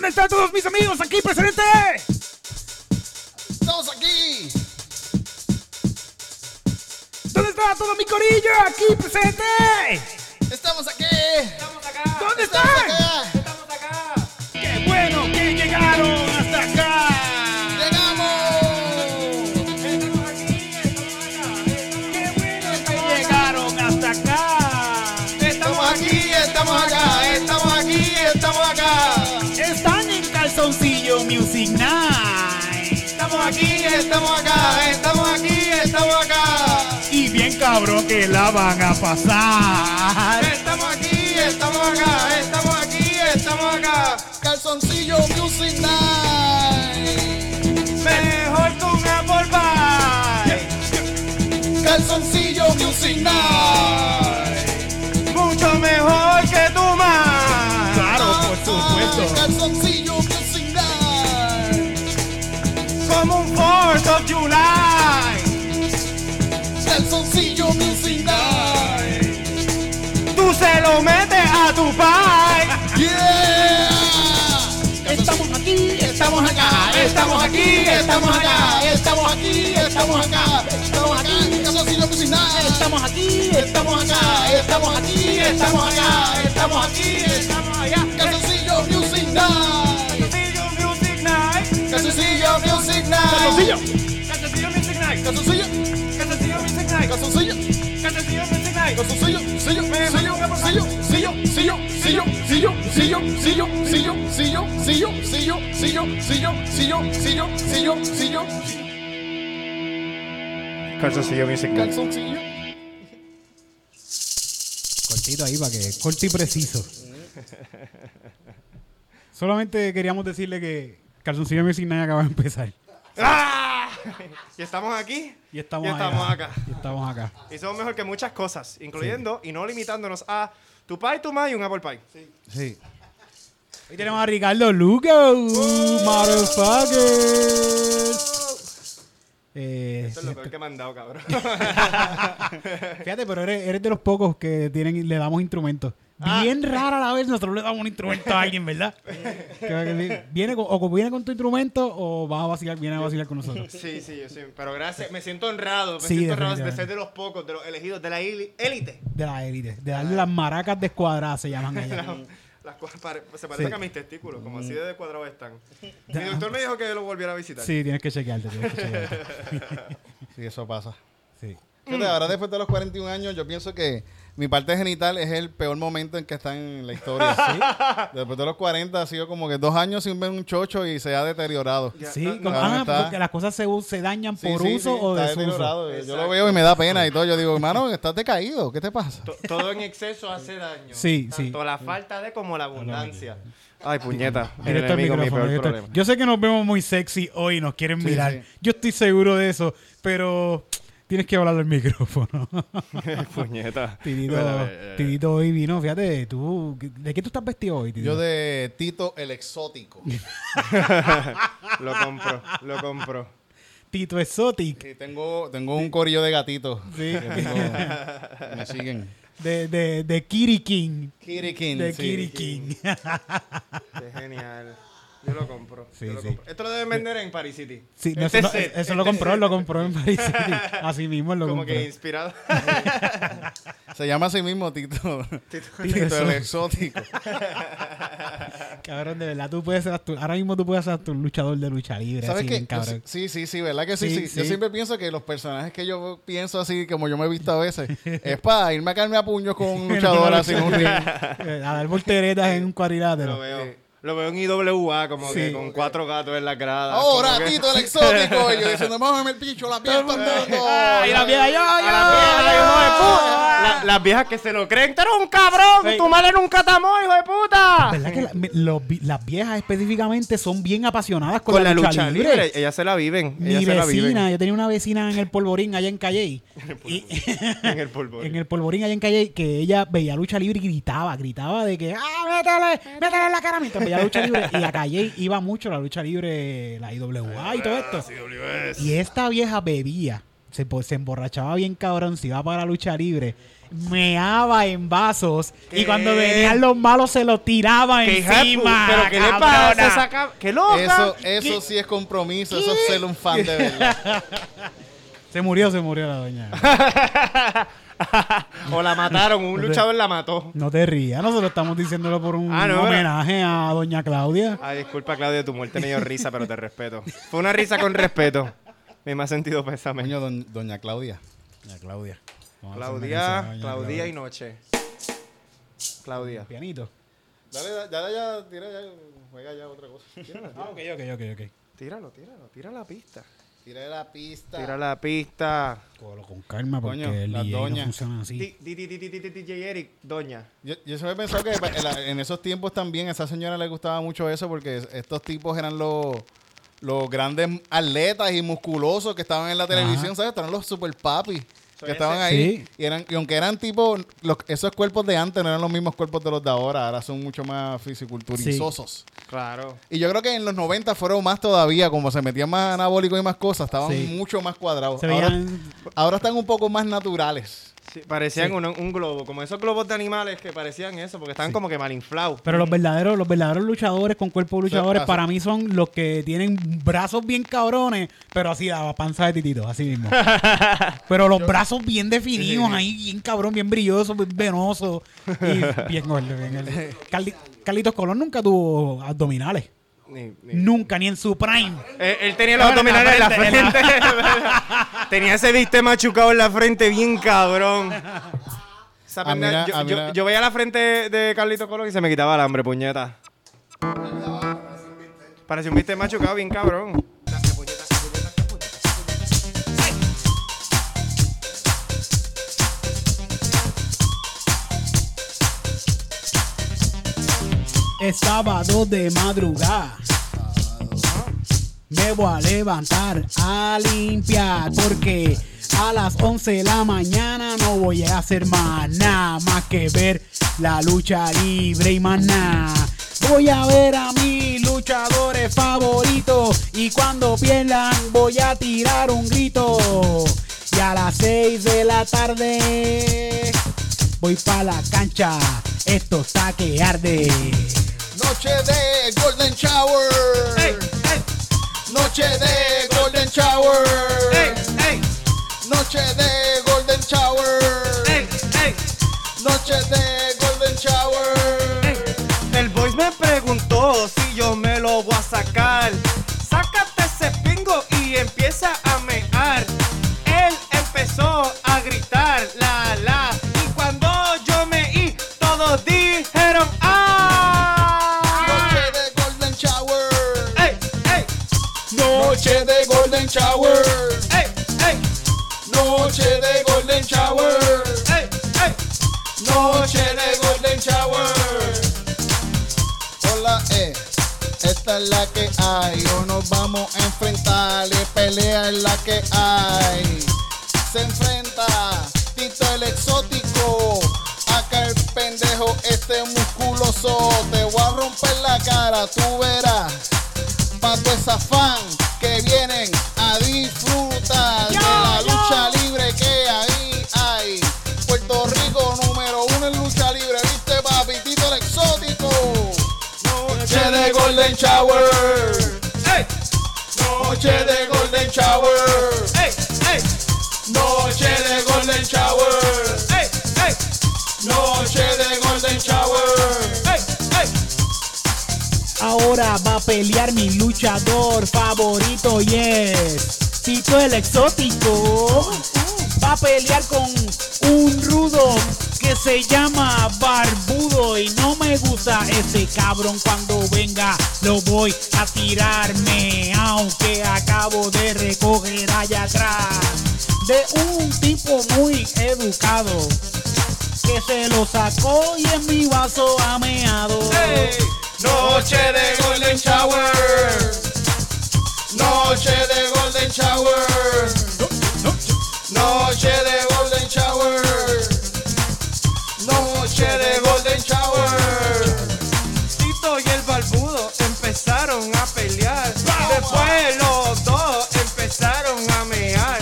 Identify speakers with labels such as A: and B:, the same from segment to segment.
A: ¿Dónde están todos mis amigos aquí presentes?
B: ¡Estamos aquí!
A: ¿Dónde está todo mi corillo aquí presente?
B: ¡Estamos aquí!
C: Estamos acá.
A: ¿Dónde
B: ¡Estamos
A: están?
C: Aquí! ¡Estamos acá!
B: ¡Estamos aquí! ¡Estamos acá!
A: Y bien cabrón que la van a pasar.
B: ¡Estamos aquí! ¡Estamos acá! ¡Estamos aquí! ¡Estamos acá! Calzoncillo Music Night.
C: Mejor que un apple pie.
B: Calzoncillo Music Night.
C: Mucho mejor que tu más.
A: Claro, por supuesto.
B: Calzoncillo
C: 4th of July.
B: Music Night.
C: Tú se lo metes a tu.
B: Yeah.
A: Estamos aquí,
B: Estamos acá, estamos aquí, estamos acá, estamos aquí, estamos acá, estamos aquí, Calzoncillo Music Night.
A: estamos aquí,
B: Estamos acá, estamos aquí, estamos acá, estamos aquí,
C: Estamos allá.
B: Calzoncillo Music Night.
C: Calzoncillo.
B: Calzoncillo Music Night.
A: Calzoncillo,
C: Calzoncillo
B: calzoncillo,
C: Calzoncillo
B: sillo, sillo, sillo, sillo, sillo, sillo, sillo, sillo, sillo, sillo, sillo, sillo, sillo, sillo, sillo, sillo, sillo, sillo,
C: Calzoncillo
B: calzoncillo.
A: Cortito ahí para que corto y preciso. Solamente queríamos decirle que Calzoncillo Music Night acaba de empezar.
C: ¡Ah! Y estamos aquí.
A: Y estamos,
C: Y estamos acá.
A: Y estamos acá.
C: Y somos mejor que muchas cosas, incluyendo y no limitándonos a tu pie, tu ma y un apple pie.
A: Sí. Hoy tenemos a Ricardo Lugo. Motherfuckers. Eh,
C: Esto es lo peor que me han dado, cabrón.
A: fíjate, pero eres, eres de los pocos que tienen, le damos instrumentos. Bien rara a la vez nosotros le damos un instrumento a alguien, ¿verdad? Que- que viene con, o viene con tu instrumento o va a vacilar, viene a vacilar con nosotros.
C: Sí, sí, yo sí. Pero gracias, me siento honrado. Me
A: Sí,
C: siento honrado de ser de los pocos, de los elegidos, de la élite.
A: De la élite. De darle las maracas descuadradas se llaman ellas.
C: Las cuales pare- se parecen
A: Sí.
C: a mis testículos, como así de cuadrados están. Mi doctor me dijo que lo volviera a visitar.
A: Sí, tienes que chequearte. Tienes que chequearte.
B: Sí, eso pasa.
A: Sí.
B: Fíjate, ahora después de los 41 años, yo pienso que mi parte genital es el peor momento en que está en la historia. Después de los 40 ha sido como que dos años sin ver un chocho y se ha deteriorado.
A: Sí,
C: no,
A: como-
B: no,
A: ah,
B: está-
A: porque las cosas se, dañan
B: Sí,
A: por
B: sí,
A: uso
B: sí,
A: o
B: está
A: desuso.
B: deteriorado. Yo lo veo y me da pena y todo. Yo digo, hermano, estás decaído. ¿Qué te pasa?
C: To- Todo en exceso hace daño.
A: Sí, sí.
C: Tanto la falta de como la abundancia. Ay, puñeta. El enemigo, mi peor problema.
A: Yo sé que nos vemos muy sexy hoy y nos quieren
B: Sí,
A: mirar.
B: sí.
A: Yo estoy seguro de eso, pero tienes que hablar al micrófono.
C: puñeta.
A: Tidito,
C: Bueno, eh,
A: Tidito hoy vino, fíjate, tú, ¿de qué tú estás vestido hoy, Tidito?
B: Yo de Tito el Exótico.
C: Lo compro, lo compro.
A: Tito Exotic.
B: Y tengo, tengo un corillo de gatitos.
A: Sí.
B: tengo- me siguen.
A: De, de, de Kitty King.
B: Kitty King.
A: De
B: sí.
A: Kitty King.
C: Qué genial. Yo lo compro.
A: Sí,
C: yo lo
A: sí.
C: compro. Esto lo deben vender en Paris City.
A: Sí, no,
C: Este
A: eso, no-
C: set,
A: eso lo
C: este
A: compró,
C: set.
A: lo compró en Paris City. Así mismo lo
C: Como
A: compró.
C: que inspirado.
B: Se llama así mismo Tito.
A: Tito
B: Tito el Exótico.
A: Cabrón, de verdad, tú puedes ser tu- ahora mismo tú puedes ser tu luchador de lucha libre.
B: ¿Sabes
A: así,
B: qué?
A: cabrón.
B: Sí, sí, sí, ¿verdad que sí,
A: Sí,
B: sí,
A: sí.
B: Yo siempre pienso que los personajes que yo pienso así, como yo me he visto a veces, es para irme a caerme a puños con un luchador así en un ring.
A: A dar volteretas en un cuadrilátero.
C: lo veo. Lo veo en IWA, como
A: Sí.
C: que con cuatro gatos en la grada.
B: Ahora,
C: que-
B: Tito el Exótico. Y yo diciendo, mámame el picho, la piel todo el mundo.
A: Ah, y la vieja, yo, yo,
C: A las viejas,
A: yo,
C: hijo de
A: yo.
C: puta. La- las viejas que se lo creen. ¡Tú eres un cabrón!
A: Sí.
C: ¡Tu madre nunca te amó, hijo de puta!
A: ¿Verdad que la- los las viejas específicamente son bien apasionadas con,
C: Con la lucha libre. Ellas se la viven.
A: Mi
C: ellas se la viven.
A: vecina, yo tenía una vecina en el Polvorín allá en Calley. y,
C: En el polvo.
A: en el Polvorín allá en Calley, que ella veía lucha libre y gritaba, gritaba de que, ¡ah, métele, métele en la cara! Mientras veía lucha libre. Y a Calley iba mucho la lucha libre, la IWA y todo esto. Y esta vieja bebía. se, po- se emborrachaba bien cabrón, se iba para la lucha libre, meaba en vasos y
C: ¿Qué?
A: cuando venían los malos se los tiraba
C: ¿Qué hija de pu-
A: encima.
C: ¿Pero qué le pasa a esa cab- ¡Qué loca!
B: Eso, eso sí es compromiso, eso es ser un fan de verdad.
A: Se murió, se murió la doña.
C: o la mataron, un luchador la mató.
A: No te rías, nosotros estamos diciéndolo por un
C: Ah, no, pero-
A: homenaje a doña Claudia.
C: Ay, disculpa, Claudio, tu muerte me dio risa, pero te respeto. Fue una risa con respeto. Me ha sentido pésame.
B: Doña Claudia.
A: Doña Claudia. Vamos
C: Claudia,
A: canción a doña
C: Claudia y Noche. Claudia.
A: Pianito.
B: Dale, ya, ya, tira ya, juega ya otra cosa.
A: Ah, ok, ok, ok, ok.
C: Tíralo, tíralo, tira la pista.
B: Tira la pista.
C: Tira la pista.
A: Cógelo con calma porque
B: Coño,
A: el
B: las
A: DJ no
B: doñas.
A: funciona así.
C: Di- di- di- di- di- di- di- DJ Eric, doña.
B: Yo, yo siempre he pensado que en, la- en esos tiempos también a esa señora le gustaba mucho eso porque es- estos tipos eran los, los grandes atletas y musculosos que estaban en la televisión, ¿sabes? Estaban los super papis que estaban ahí.
A: Sí.
B: Y, eran, y aunque eran tipo, los- esos cuerpos de antes no eran los mismos cuerpos de los de ahora, ahora son mucho más fisiculturizosos.
C: Claro.
B: Y yo creo que en los 90 fueron más todavía, como se metían más anabólicos y más cosas, estaban
A: Sí.
B: mucho más cuadrados.
A: Se
B: Ahora,
A: veían
B: ahora están un poco más naturales.
C: Sí, parecían
A: Sí.
C: un, un globo, como esos globos de animales que parecían eso, porque estaban como que mal inflados.
A: Pero los verdaderos, los verdaderos luchadores con cuerpo de luchadores, para mí son los que tienen brazos bien cabrones, pero así la panza de titito, así mismo. pero los brazos bien definidos,
B: Sí.
A: ahí bien cabrón, bien brillosos, bien venosos. Y bien gordo, bien gordo. Carli- Carlitos Colón nunca tuvo abdominales.
C: Ni- ni-
A: Nunca, ni en su prime.
C: Él, él tenía los
A: Ahora en la
C: abdominales en la
A: frente, en
C: frente. tenía ese viste machucado en la frente bien cabrón. Esa
B: Ah,
C: pendeja-
B: mira,
C: yo,
B: ah,
C: yo veía la frente de Carlito Colón y se me quitaba el hambre, puñeta. Parecía un viste machucado bien cabrón.
A: Es sábado de madrugada. Me voy a levantar a limpiar porque a las 11 de la mañana no voy a hacer más nada más que ver la lucha libre y más nada. Voy a ver a mis luchadores favoritos y cuando pierdan voy a tirar un grito. Y a las 6 de la tarde voy para la cancha. Esto está que arde.
B: Noche de Golden Shower. Noche de Golden Shower. Noche de Golden Shower. Noche de Golden Shower.
C: El voice me preguntó si yo me lo voy a sacar. Sácate ese pingo y empieza a
B: de Golden Shower.
C: ¡Ey! ¡Ey!
B: Noche de Golden Shower.
C: ¡Ey! ¡Ey!
B: Noche de Golden Shower. Hola, eh. Esta es la que hay. O nos vamos a enfrentar. Y pelea es la que hay. Se enfrenta Tito el exótico. Acá el pendejo, este musculoso. Te voy a romper la cara, tú verás. Pa' toda esa fan que vienen a disfrutar de la lucha libre que ahí hay. Puerto Rico número uno en lucha libre, viste papi, Tito el exótico. Noche de Golden Shower.
C: ¡Ey!
B: Noche de Golden Shower.
C: ¡Ey! ¡Ey!
B: Noche de Golden Shower. Noche de Golden Shower.
A: Ahora va a pelear mi luchador favorito y es Tito el exótico. Va a pelear con un rudo que se llama Barbudo y no me gusta ese cabrón cuando venga lo voy a tirarme aunque acabo de recoger allá atrás de un tipo muy educado que se lo sacó y en mi vaso ha meado.
C: ¡Ey!
B: Noche de Golden Shower. Noche de Golden Shower. Noche de Golden Shower. Noche de Golden Shower.
C: Tito y el barbudo empezaron a pelear. Después los dos empezaron a mear.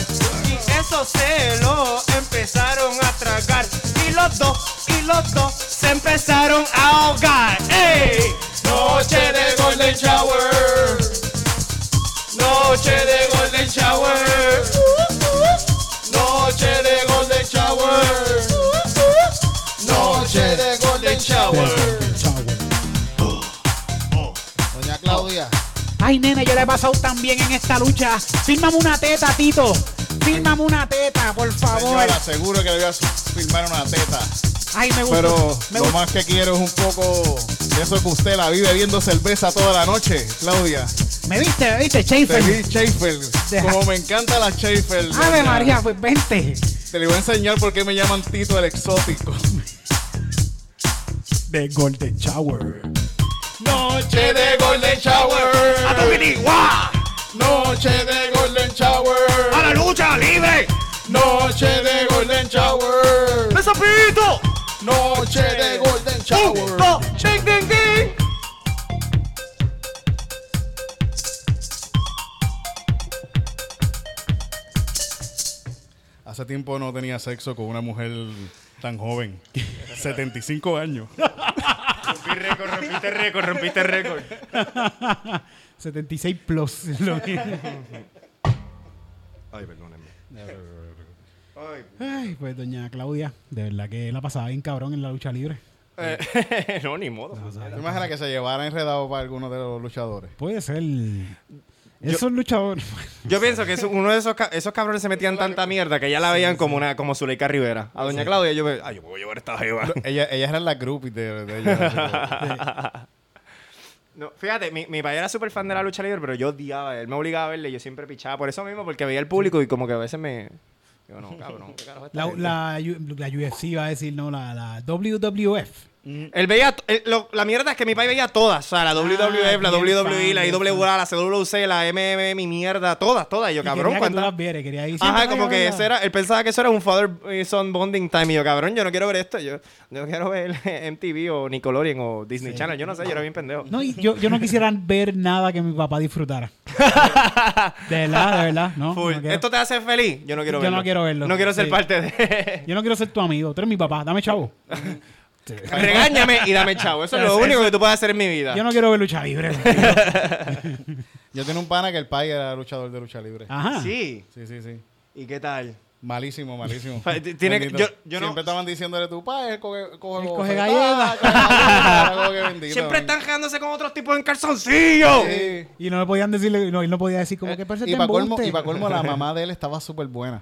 C: Y esos celos empezaron a tragar. Y los dos, y los dos se empezaron a ahogar. ¡Ey!
B: Noche de Golden Shower. Noche de Golden Shower. Noche de Golden Shower. Noche de Golden Shower. Doña Claudia.
A: Ay, nene, yo le he pasado tan bien en esta lucha. Fírmame una teta, Tito. Fírmame una teta, por favor.
B: Señora, seguro que le voy a filmar una teta.
A: Ay, me gusta.
B: Pero
A: me
B: lo
A: gusta.
B: más que quiero es un poco de eso que usted la vive bebiendo cerveza toda la noche, Claudia.
A: ¿Me viste? ¿Me viste,
B: Te
A: Schaefer?
B: vi Schaefer. Como me encanta la Schaefer.
A: Ave. María, pues vente.
B: Te le voy a enseñar por qué me llaman Tito el exótico.
A: De Golden Shower.
B: Noche de Golden Shower.
C: ¡A tu!
B: Noche de Golden Shower.
C: ¡A la lucha libre!
B: Noche de Golden Shower.
C: ¡Besapito!
B: Noche de Golden Shower.
C: ¡Un, dos, ding, ding, ding!
B: Hace tiempo no tenía sexo con una mujer tan joven. 75 años.
C: Rompí récord, rompiste récord, rompiste récord.
A: 76 plus. Lo que-
C: Ay, perdónenme.
A: Ay, pues doña Claudia, de verdad que la pasaba bien cabrón en la lucha libre.
C: Eh, no, ni modo.
B: ¿Te imaginas que se llevara enredado para alguno de los luchadores?
A: Puede ser. Esos luchadores.
C: Yo pienso que eso- uno de esos, ca- esos cabrones se metían tanta mierda que ya la veían como una como Zuleika Rivera. A Doña Claudia yo me... Ay, yo puedo llevar esta jeva.
B: Ella, ellas eran las groupies de, de ellos. así
C: No, fíjate, mi, mi padre era súper fan de la lucha libre, pero yo odiaba. Él me obligaba a verle y yo siempre pichaba por eso mismo, porque veía el público y como que a veces me... Digo, no, cabrón, ¿qué carajo es esta
A: La, la, la UFC va a decir, no, la, la WWF.
C: Él veía, él- lo- la mierda es que mi padre veía todas, o sea, la WWF, la
A: bien
C: WWE, la IWA, la CWC, la MM, mi mierda, todas, todas. Y yo,
A: Y
C: cabrón,
A: quería que tú las vieras, quería ir
C: Ajá, como que ese era, él pensaba que eso era un father y son bonding time. Y yo, cabrón, yo no quiero ver esto. Yo, yo quiero ver MTV o Nickelodeon o Disney Channel. Yo no sé, yo era bien pendejo.
A: No, y yo, yo no quisiera ver nada que mi papá disfrutara. De verdad, de verdad. No,
C: Full.
A: no.
C: ¿Esto te hace feliz? Yo no quiero
A: Yo
C: verlo.
A: no quiero verlo.
C: No quiero ser
A: Sí.
C: parte de...
A: Yo no quiero ser tu amigo. Tú eres mi papá. Dame chavo.
C: Regáñame y dame chavo. Eso es lo único que tú puedes hacer en mi vida.
A: Yo no quiero ver lucha libre.
B: Yo tenía un pana que el pai era luchador de lucha libre.
A: Ajá.
C: Sí.
B: Sí, sí, sí.
C: ¿Y qué tal?
B: Malísimo, malísimo.
C: Tiene que-
B: Bendito.
C: yo- yo no-
B: Siempre estaban diciéndole tu pai, él coge, coge,
A: Él coge galletas.
C: Siempre están quedándose con otros tipos en calzoncillo.
B: Sí.
A: Y no le podían decirle, no, él no podía decir como que parece
B: Eh, y para colmo, y pa' colmo, la mamá de él estaba súper buena.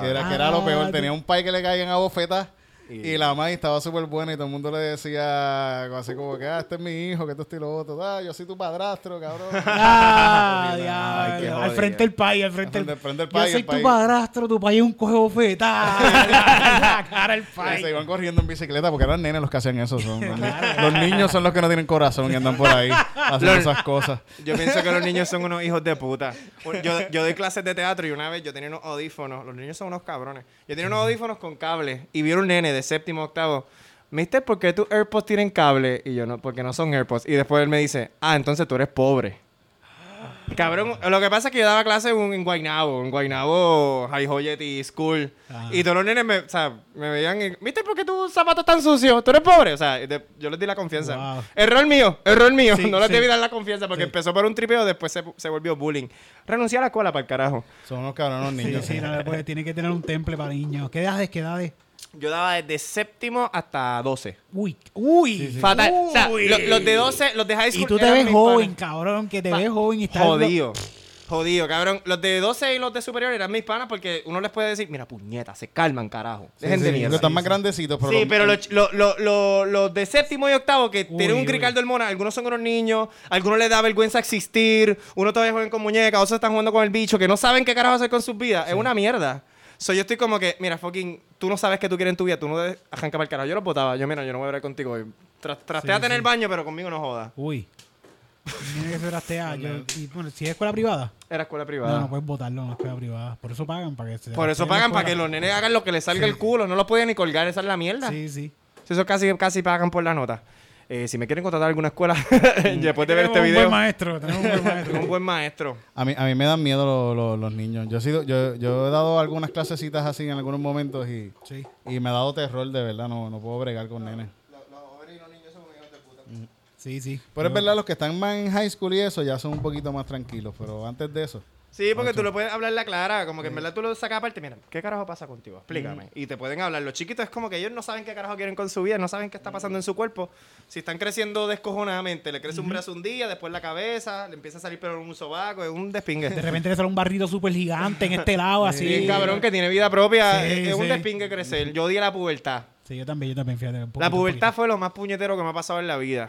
B: que, era, que era lo
A: Ah,
B: peor. Tenía un pai que le caían a bofetas.
C: Y-
B: Y, la mamá estaba súper buena y todo el mundo le decía así como que, ah, este es mi hijo, que esto es y lo otro. Ah, yo soy tu padrastro, cabrón.
A: Ah,
C: Ay,
A: al frente del país, al frente del
B: del
A: Yo
B: país,
A: soy
B: el
A: tu
B: país.
A: padrastro, tu país es un coge bofetada. la cara del
B: Y
A: país.
B: se iban corriendo en bicicleta porque eran nenes los que hacían eso. Son, los, ni- los niños son los que no tienen corazón y andan por ahí haciendo
C: Los-
B: esas cosas.
C: Yo pienso que los niños son unos hijos de puta. Yo, yo doy clases de teatro y una vez yo tenía unos audífonos. Los niños son unos cabrones. Yo tenía unos audífonos con cable y vieron un nene de séptimo octavo. Mister, ¿por qué tus AirPods tienen cable? Y yo, no, porque no son AirPods. Y después él me dice, ah, entonces tú eres pobre. Cabrón, lo que pasa es que yo daba clase en, en Guaynabo, en Guaynabo High Hoyeti School.
A: Ah.
C: Y todos los nenes me, o sea, me veían, y, ¿viste por qué tus zapatos están sucios? ¿Tú eres pobre? O sea, de- yo les di la confianza.
A: Wow.
C: Error mío, error mío.
A: Sí,
C: no les
A: sí.
C: debí dar la confianza porque
A: Sí.
C: empezó por un tripeo, después se, se volvió bullying. Renuncié a la escuela para el carajo.
B: Son unos cabrones
A: Sí,
B: niños.
A: sí, no, pues, tiene que tener un temple para niños. ¿Qué edades? ¿Qué edades?
C: Yo daba desde séptimo hasta 12.
A: Uy, uy.
C: Fatal. O sea,
A: uy.
C: lo- los de 12, los de high school.
A: Y tú te
C: eran
A: ves
C: mis
A: joven,
C: panas.
A: cabrón, que te
C: Pa-
A: ves joven y estás...
C: Jodido. Jodido, cabrón. Los de 12 y los de superior eran mis panas porque uno les puede decir, mira, puñeta, se calman, carajo. Dejen de
B: Sí,
C: mierda.
B: porque están más grandecitos. Pero
C: sí,
B: los-
C: pero los, los- los- los- los de séptimo y octavo que
A: Uy,
C: tienen un
A: uy.
C: crical de hormonas, algunos son unos niños, algunos les da vergüenza existir, uno todavía juegan con muñecas, otros están jugando con el bicho, que no saben qué carajo hacer con sus vidas. Es una mierda. So, yo estoy como que, mira, fucking, tú no sabes qué tú quieres en tu vida, tú no debes arrancar para el carajo. Yo los botaba, yo, mira, yo no voy a hablar contigo hoy. Trasteate en el baño, pero conmigo no jodas.
A: Uy. Tiene que ser hasta yo, y, bueno, si es escuela privada,
C: Era escuela
A: no,
C: privada.
A: no puedes votarlo en la escuela privada. Por eso pagan, para que se
C: Por eso pagan para que los nenes hagan lo que les salga el culo. No los pueden ni colgar, esa es la mierda.
A: Sí, sí.
C: Eso casi, casi pagan por la nota. Eh, si me quieren contratar alguna escuela, después de ver este
A: un
C: video,
A: buen maestro, tenemos un buen maestro.
C: un buen maestro.
B: A mí, a mí me dan miedo lo- lo- los niños. Yo he, sido, yo, yo he dado algunas clasecitas así en algunos momentos y,
A: Sí.
B: y me ha dado terror, de verdad. No, no puedo bregar con nenes.
A: Sí, sí.
B: Pero es verdad, los que están más en high school y eso ya son un poquito más tranquilos. Pero antes de eso,
C: Sí, porque tú lo puedes hablar la clara, como que en verdad tú lo sacas aparte, mira, ¿qué carajo pasa contigo? Explícame. Y te pueden hablar. Los chiquitos es como que ellos no saben qué carajo quieren con su vida, no saben qué está pasando en su cuerpo. Si están creciendo descojonadamente, le crece un brazo un día, después la cabeza, le empieza a salir pelo en un sobaco, es un despingue.
A: De repente le sale un barrito súper gigante en este lado, así.
C: Bien cabrón que tiene vida propia,
A: Sí,
C: es es un despingue crecer. Yo odié la pubertad.
A: Sí, yo también, yo también, fíjate. un
C: La pubertad fue lo más puñetero que me ha pasado en la vida.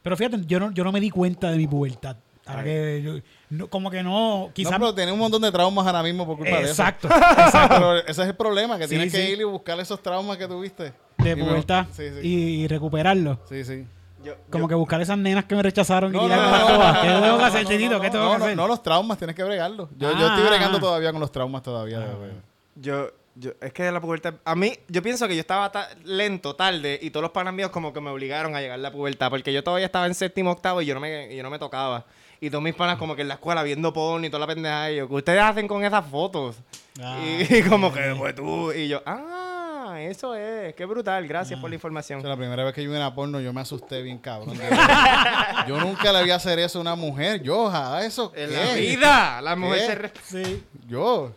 A: Pero fíjate, yo no, yo no me di cuenta de mi pubertad. Ahora que yo- no- como que no,
B: no,
A: quizás...
B: pero tiene un montón de traumas ahora mismo por culpa
A: exacto,
B: de eso.
A: exacto.
B: Pero ese es el problema, que
A: Sí,
B: tienes que ir y buscar esos traumas que tuviste.
A: De
B: Y
A: pubertad.
B: Sí, sí.
A: Y, y recuperarlo.
B: Sí, sí.
C: Yo-
A: Como que buscar esas nenas que me rechazaron y
B: No,
A: tirarme
B: no, no, no,
A: ¿Qué
B: no,
A: tengo que
B: no,
A: hacer,
B: no, no,
A: ¿Qué tengo
B: no,
A: que
B: no,
A: hacer?
B: no, los traumas, tienes que bregarlos. Yo, yo
A: Ah,
B: estoy bregando
A: ah.
B: todavía con los traumas todavía. de-
C: Yo, yo, es que la pubertad, a mí, yo pienso que yo estaba ta- lento, tarde, y todos los panas míos como que me obligaron a llegar a la pubertad, porque yo todavía estaba en séptimo, octavo, y yo no me, y yo no me tocaba. Y todos mis panas como que en la escuela viendo porno y toda la pendeja, y yo, ¿qué ustedes hacen con esas fotos?
A: Ah,
C: y, como que, pues tú, y yo, ah, eso es, qué brutal, gracias por la
B: O
C: información.
B: sea, la primera vez que yo vi una porno, yo me asusté bien cabrón. yo nunca le voy a hacer eso a una mujer. Yo, ¿a eso
C: En
B: qué?
C: la vida, la mujer
B: ¿Qué?
C: se re-
A: Sí.
B: Yo.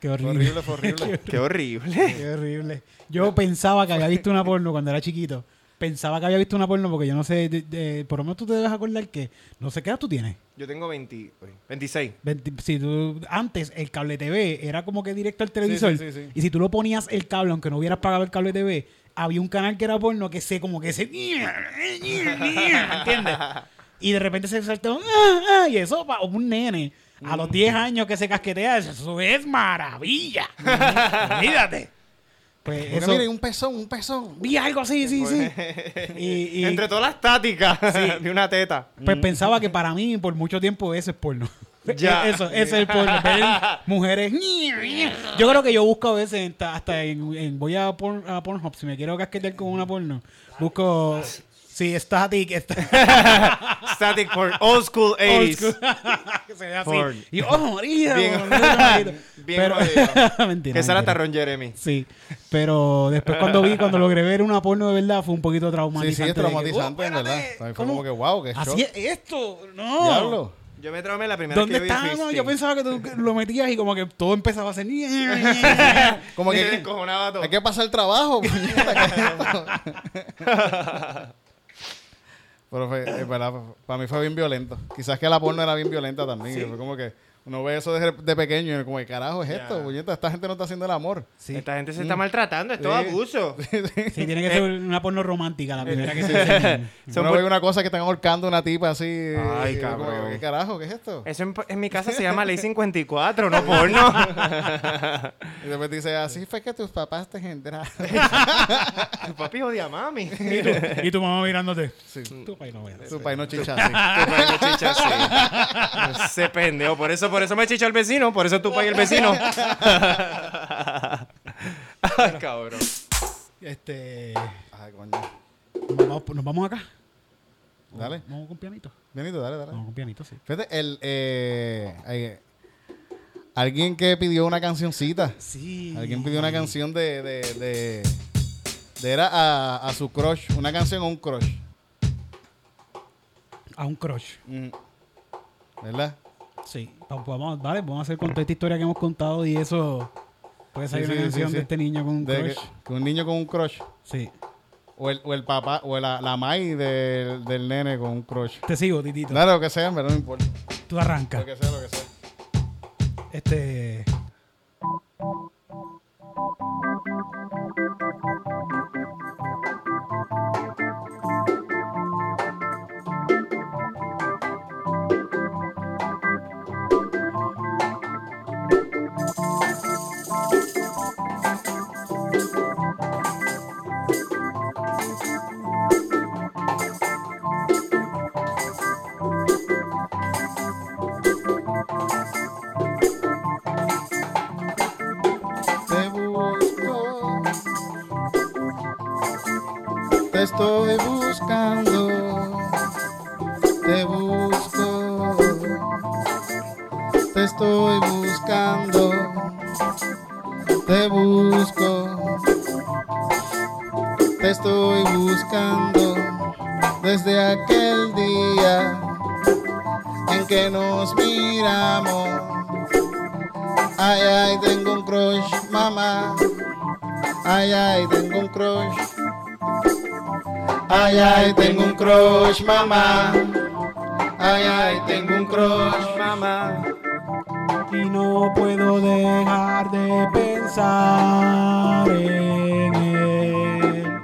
A: Qué horrible.
B: horrible, fue horrible.
C: Qué horrible.
A: Qué horrible. Yo pensaba que había visto una porno cuando era chiquito. Pensaba que había visto una porno porque yo no sé, de- de- por lo menos tú te debes acordar que, no sé qué edad tú tienes.
C: Yo tengo 20, 26.
A: 20 si tú, antes el cable TV era como que directo al televisor.
B: sí, sí.
A: Y si tú lo ponías el cable, aunque no hubieras pagado el cable TV, había un canal que era porno que se como que se... ¿Entiendes? Y de repente se saltó y eso para un nene a los 10 años que se casquetea, eso es maravilla. Olvídate. Pues
B: Porque
A: eso,
B: mire, un pezón, un pezón.
A: vi algo así, sí, sí. Y, y,
C: Entre todas las táticas de una teta.
A: pues pensaba que para mí por mucho tiempo eso es porno.
C: Ya.
A: Eso, ese es el porno. Ver mujeres. Yo creo que yo busco a veces hasta en, en- voy a, porn, a Pornhub si me quiero casquetear con una porno. Busco sí, static,
C: Static porn, old school 80s.
A: old school. que se ve así.
C: Porn.
A: Y oh, María,
C: Bien- bien
A: pero
C: jodido.
A: mentira.
C: Que será
A: mentira.
C: Ron Jeremy.
A: Sí, pero después cuando vi, cuando logré ver una porno de verdad, fue un poquito
B: Sí,
A: traumatizante.
B: sí, es
A: de que,
B: traumatizante,
A: oh,
B: en verdad.
A: espérate,
B: Fue como que, wow, qué shock.
A: Así es esto, no.
B: Diablo.
C: Yo me traumé la primera
A: ¿Dónde
C: vez que
A: está? No, yo pensaba que tú lo metías y como que todo empezaba a ser...
B: Como que
C: descojonaba todo.
B: hay que pasar el trabajo. puñeta, ¿qué es? Pero fue, es verdad, para mí fue bien violento. Quizás que la porno era bien violenta también. Fue como que uno ve eso de, de pequeño y como, ¿qué carajo es esto? Puñeta? esta gente no está haciendo el amor.
A: Sí.
C: Esta gente se está maltratando, es abuso.
A: Sí, tiene que ser una porno romántica la primera que se enseñan.
B: Uno ve una cosa que están ahorcando una tipa así.
C: Ay,
B: y como que,
C: cabrón.
B: ¿Qué carajo? ¿Qué es esto?
C: Eso en, en mi casa se llama Ley 54, no porno.
B: Y después dice, así fue que tus papás te engendraron.
C: Tu papi odia a mami.
A: Y tu, y tu mamá mirándote.
B: Sí.
A: Tu país no
B: país no chicha así.
C: Tu papi me chicha así. Ese pendejo. Por eso, por eso me chicha el vecino. Por eso tu país el vecino. Ay, cabrón.
A: Este...
B: Ay, coño.
A: Nos vamos, nos vamos acá.
B: Dale.
A: Vamos con pianito.
B: Bienito, dale, dale.
A: Vamos con pianito, sí.
B: Fíjate, el, eh, hay- alguien que pidió una cancioncita.
A: Sí.
B: Alguien pidió una canción de, de, de, de era a, a su crush. Una canción a un crush.
A: A un crush.
B: Mm. ¿Verdad?
A: Sí. Va- Vamos, vale, vamos a hacer con toda esta historia que hemos contado y eso... Puede salir
B: Sí,
A: una
B: sí,
A: canción
B: sí,
A: de este niño con un
B: De
A: crush.
B: que un niño con un crush.
A: Sí.
B: O el, o el papá, o la, la mai del, del nene con un crush.
A: Te sigo, Titito.
B: Claro, lo que sea, pero no importa.
A: Tú arrancas.
B: Lo que sea, lo que sea.
A: Este...
B: estoy buscando, te busco, te estoy buscando, te busco, te estoy buscando desde aquel día en que nos miramos. Ay, ay, tengo un crush, mamá. Ay, ay, tengo un crush. Ay, ay, tengo un crush, mamá. Ay, ay, tengo un crush,
C: mamá.
A: Y no puedo dejar de pensar en él.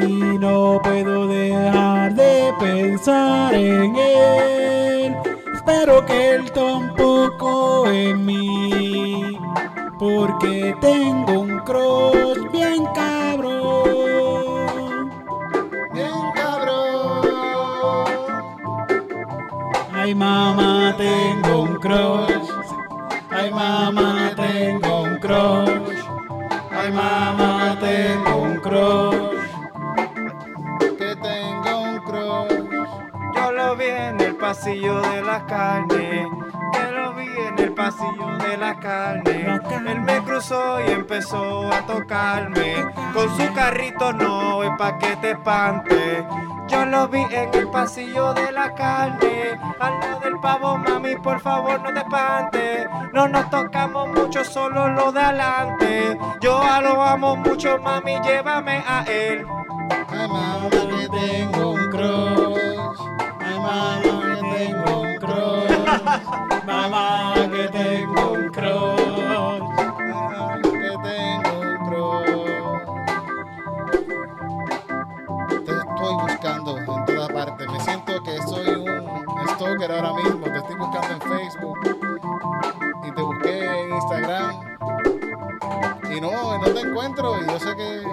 A: Y no puedo dejar de pensar en él. Espero que él tampoco en mí. Porque tengo un crush Mamá, tengo un crush. Ay mamá, tengo un crush. Ay mamá, tengo un crush.
B: Que tengo un crush.
C: Yo lo vi en el pasillo de la carne. Pasillo de la carne. Él me cruzó y empezó a tocarme. Con su carrito no es pa' que te espante. Yo lo vi en el pasillo de la carne. Al lado del pavo, mami, por favor no te espantes. No nos tocamos mucho, solo lo de adelante. Yo a mucho, mami, llévame a él.
B: Ay, mamá, tengo un crush. Ay, mamá,
A: Mamá, que tengo un crush.
B: Ay, que tengo un. Te estoy buscando en toda parte. Me siento que soy un stalker ahora mismo. Te estoy buscando en Facebook. Y te busqué en Instagram. Y no, no te encuentro. Y yo sé que.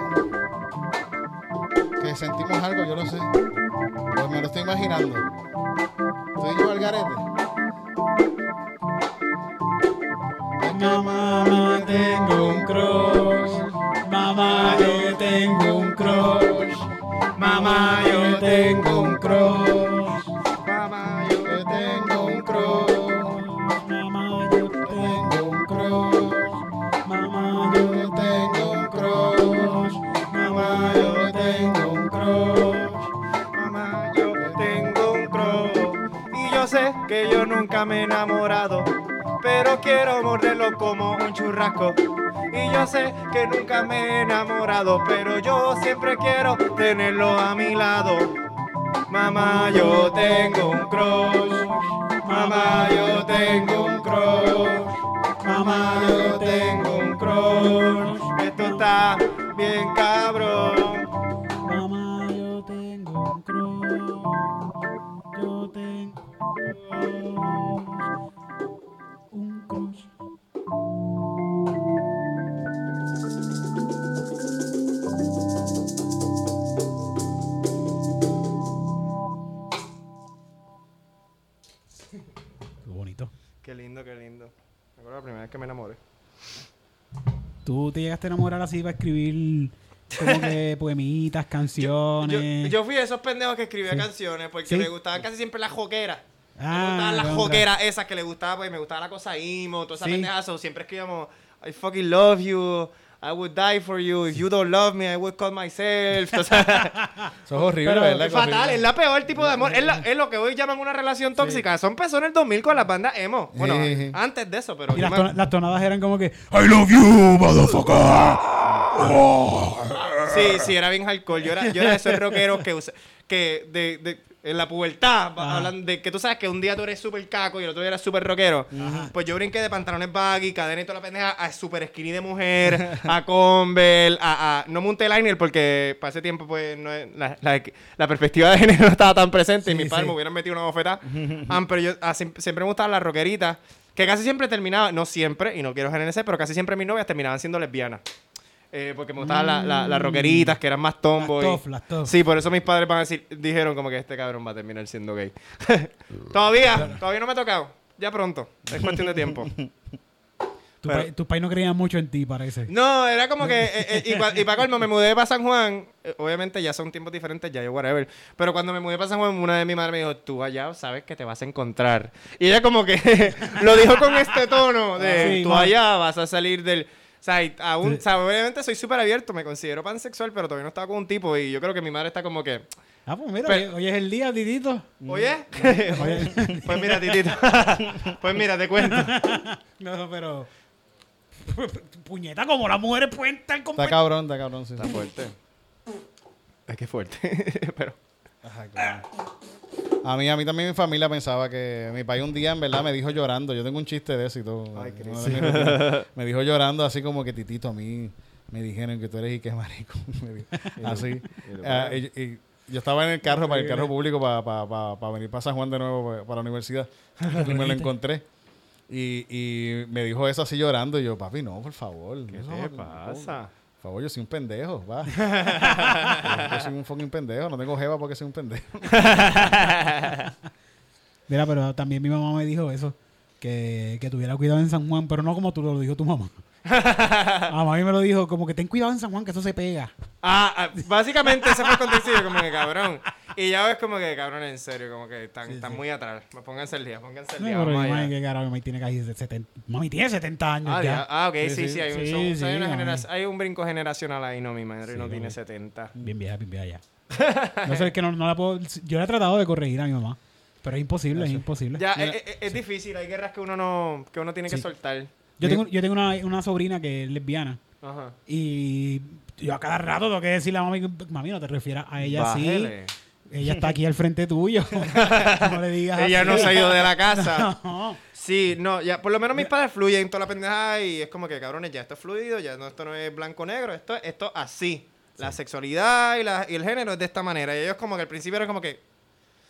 B: Que sentimos algo, yo lo sé. Pues me lo estoy imaginando. Tú y yo al garete.
A: Mamá, tengo un crush. Mamá, yo tengo un crush. Mamá, yo tengo un crush.
B: Mamá, yo tengo
C: me he enamorado, pero quiero morderlo como un churrasco. Y yo sé que nunca me he enamorado, pero yo siempre quiero tenerlo a mi lado. Mamá, yo tengo un crush. Mamá, yo tengo un crush. Mamá, yo tengo un crush. Esto está bien cabrón. Que me enamoré.
A: ¿Tú te llegaste a enamorar así para escribir como que poemitas,
C: Yo,
A: canciones?
C: yo fui de esos pendejos que escribía
A: Sí.
C: canciones porque
A: Sí.
C: me gustaban casi siempre las joqueras. me
A: Ah,
C: gustaban las joqueras esas que le gustaba, pues me gustaba la cosa emo, toda esa
A: Sí.
C: siempre escribíamos, I fucking love you, I would die for you, if you don't love me, I would call myself. O sea,
B: Eso es horrible,
A: Pero
B: ¿verdad?
C: es fatal, es la peor tipo de amor. Es, la- es lo que hoy llaman una relación tóxica. Eso empezó en el 2000 con las bandas emo. Bueno,
B: Sí.
C: antes de eso, pero
A: Y las,
C: me-
A: tona- las tonadas eran como que I love you, motherfucker.
C: Sí, sí, era bien hardcore. Yo era, yo era de esos rockeros que, que de, de- en la pubertad,
A: Ajá.
C: hablan de que tú sabes que un día tú eres súper caco y el otro día eres súper rockero. Pues yo brinqué de pantalones baggy, cadena y toda la pendeja, a súper skinny de mujer, a Converse, a, a... No monté liner porque para ese tiempo pues no es- la, la- la perspectiva de género no estaba tan presente y
A: Sí,
C: mis padres
A: sí.
C: me hubieran metido una bofetada. Ah, pero yo ah, siempre, siempre me gustaban las rockeritas, que casi siempre terminaban, no siempre, y no quiero generalizar, pero casi siempre mis novias terminaban siendo lesbianas. Eh, porque me gustaban la- la- las rockeritas que eran más tomboy.
A: Las tough, las tough.
C: Sí, por eso mis padres van a decir, dijeron como que este cabrón va a terminar siendo gay. todavía, todavía no me ha tocado. Ya pronto. Es cuestión de tiempo.
A: Tu
C: Pero-
A: pa- tus pais no creían mucho en ti, parece.
C: No, era como que. eh, eh, y, cua- y para colmo, me mudé para San Juan. eh, obviamente ya son tiempos diferentes, ya yo, whatever. Pero cuando me mudé para San Juan, una de mi madre me dijo: Tú allá sabes que te vas a encontrar. Y ella, como que lo dijo con este tono de:
A: Sí,
C: Tú allá vas a salir del. O sea, y aún,
A: Sí.
C: o sea, obviamente soy súper abierto, me considero pansexual, pero todavía no estaba con un tipo. Y yo creo que mi madre está como que.
A: Ah, pues mira,
C: Pero-
A: hoy, es el día, Titito.
C: Oye,
A: Oye.
C: pues mira, titito. pues mira, te cuento.
A: No, pero. Puñeta, como las mujeres pueden estar con.
B: Está cabrón, está cabrón. Sí,
C: Está fuerte. Es que fuerte. pero.
B: Ajá, claro. A mí, a mí también mi familia pensaba que mi país un día en verdad me dijo llorando. Yo tengo un chiste de eso y todo.
C: Ay,
B: rutinas. me dijo llorando así como que titito a mí me dijeron que tú eres y que marico. Así. Ah, y- y yo estaba en el carro, para el carro público, para, para, para, para venir para San Juan de nuevo, para, la universidad. Y me lo encontré. Y, y me dijo eso así llorando. Y yo, papi, no, por favor.
C: ¿Qué te pasa?
B: Por favor, yo soy un pendejo, va. yo soy un fucking pendejo. No tengo jeva porque soy un pendejo.
A: Mira, pero también mi mamá me dijo eso. Que, que tuviera cuidado en San Juan, pero no como tú lo dijo tu mamá. a mí me lo dijo como que ten cuidado en San Juan, que eso se pega.
C: Ah, ah, básicamente ese fue el contexto como que cabrón. Y ya ves como que cabrón, en serio, como que están,
A: Sí,
C: están
A: sí.
C: muy atrás. Pónganse el día, pónganse el
A: No,
C: día.
A: pero
C: vamos
A: mi
C: allá.
A: mamá, que carajo, mi mamá tiene casi 70. Mami tiene 70 años
C: Ah,
A: ya.
C: Ah, ok, sí, sí,
B: Sí, sí.
C: hay, un,
A: Sí,
C: son-
A: sí,
C: hay una
A: mami.
C: generación- hay un brinco generacional ahí, no, mi madre
A: Sí,
C: no tiene
A: mami.
C: 70.
A: Bien vieja, bien vieja ya. No sé, es que no, no la puedo... Yo le he tratado de corregir a mi mamá, pero es imposible, es imposible.
C: Ya,
B: Mira,
C: es, es- es difícil, hay guerras que uno no, que uno tiene que
A: Sí.
C: soltar.
A: Yo tengo, yo tengo una, una sobrina que es lesbiana
C: Ajá.
A: y yo a cada rato tengo que decirle a mami, mami, no te refieras a ella así. Ella está aquí al frente tuyo. no le digas
C: Ella
A: así.
C: no se ha ido de la casa.
A: No.
C: Sí, no, ya, por lo menos mis padres fluyen toda la pendejada y es como que, cabrones, ya esto es fluido, ya no, esto no es blanco-negro, esto, esto así. La sexualidad y, la, y el género es de esta manera. Y ellos como que al principio era como que,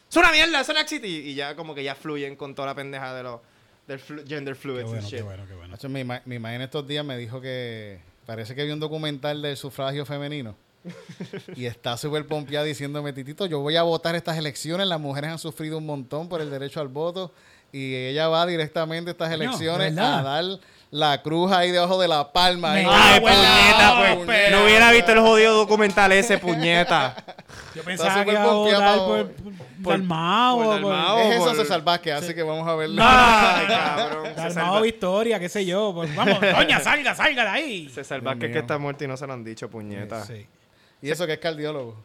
C: es una mierda, eso no existe. Y, y ya como que ya fluyen con toda la pendejada de los del flu- gender
A: Qué
C: fluids
A: bueno, qué
C: shit.
A: bueno, qué bueno.
B: Mi, ma- mi madre en estos días me dijo que parece que vi un documental del sufragio femenino. y está súper pompeada diciéndome, Titito, yo voy a votar estas elecciones. Las mujeres han sufrido un montón por el derecho al voto. Y ella va directamente a estas elecciones a dar la cruz ahí debajo de la palma. Ahí.
C: Ay, puñeta, pues.
A: puñeta.
C: No hubiera visto el jodido documental ese, puñeta.
A: Yo pensaba que iba a por, por,
C: por-
A: Dalmao,
C: por
A: por-
C: Dalmao.
B: Es eso César Vázquez, así que vamos a verlo.
C: Ay, cabrón. Se
A: Dalmao Victoria, qué sé yo. Pues, vamos, doña, salga, salga de ahí.
C: se salva que, está muerto y no se lo han dicho, puñeta.
A: Sí.
B: Y eso que es cardiólogo.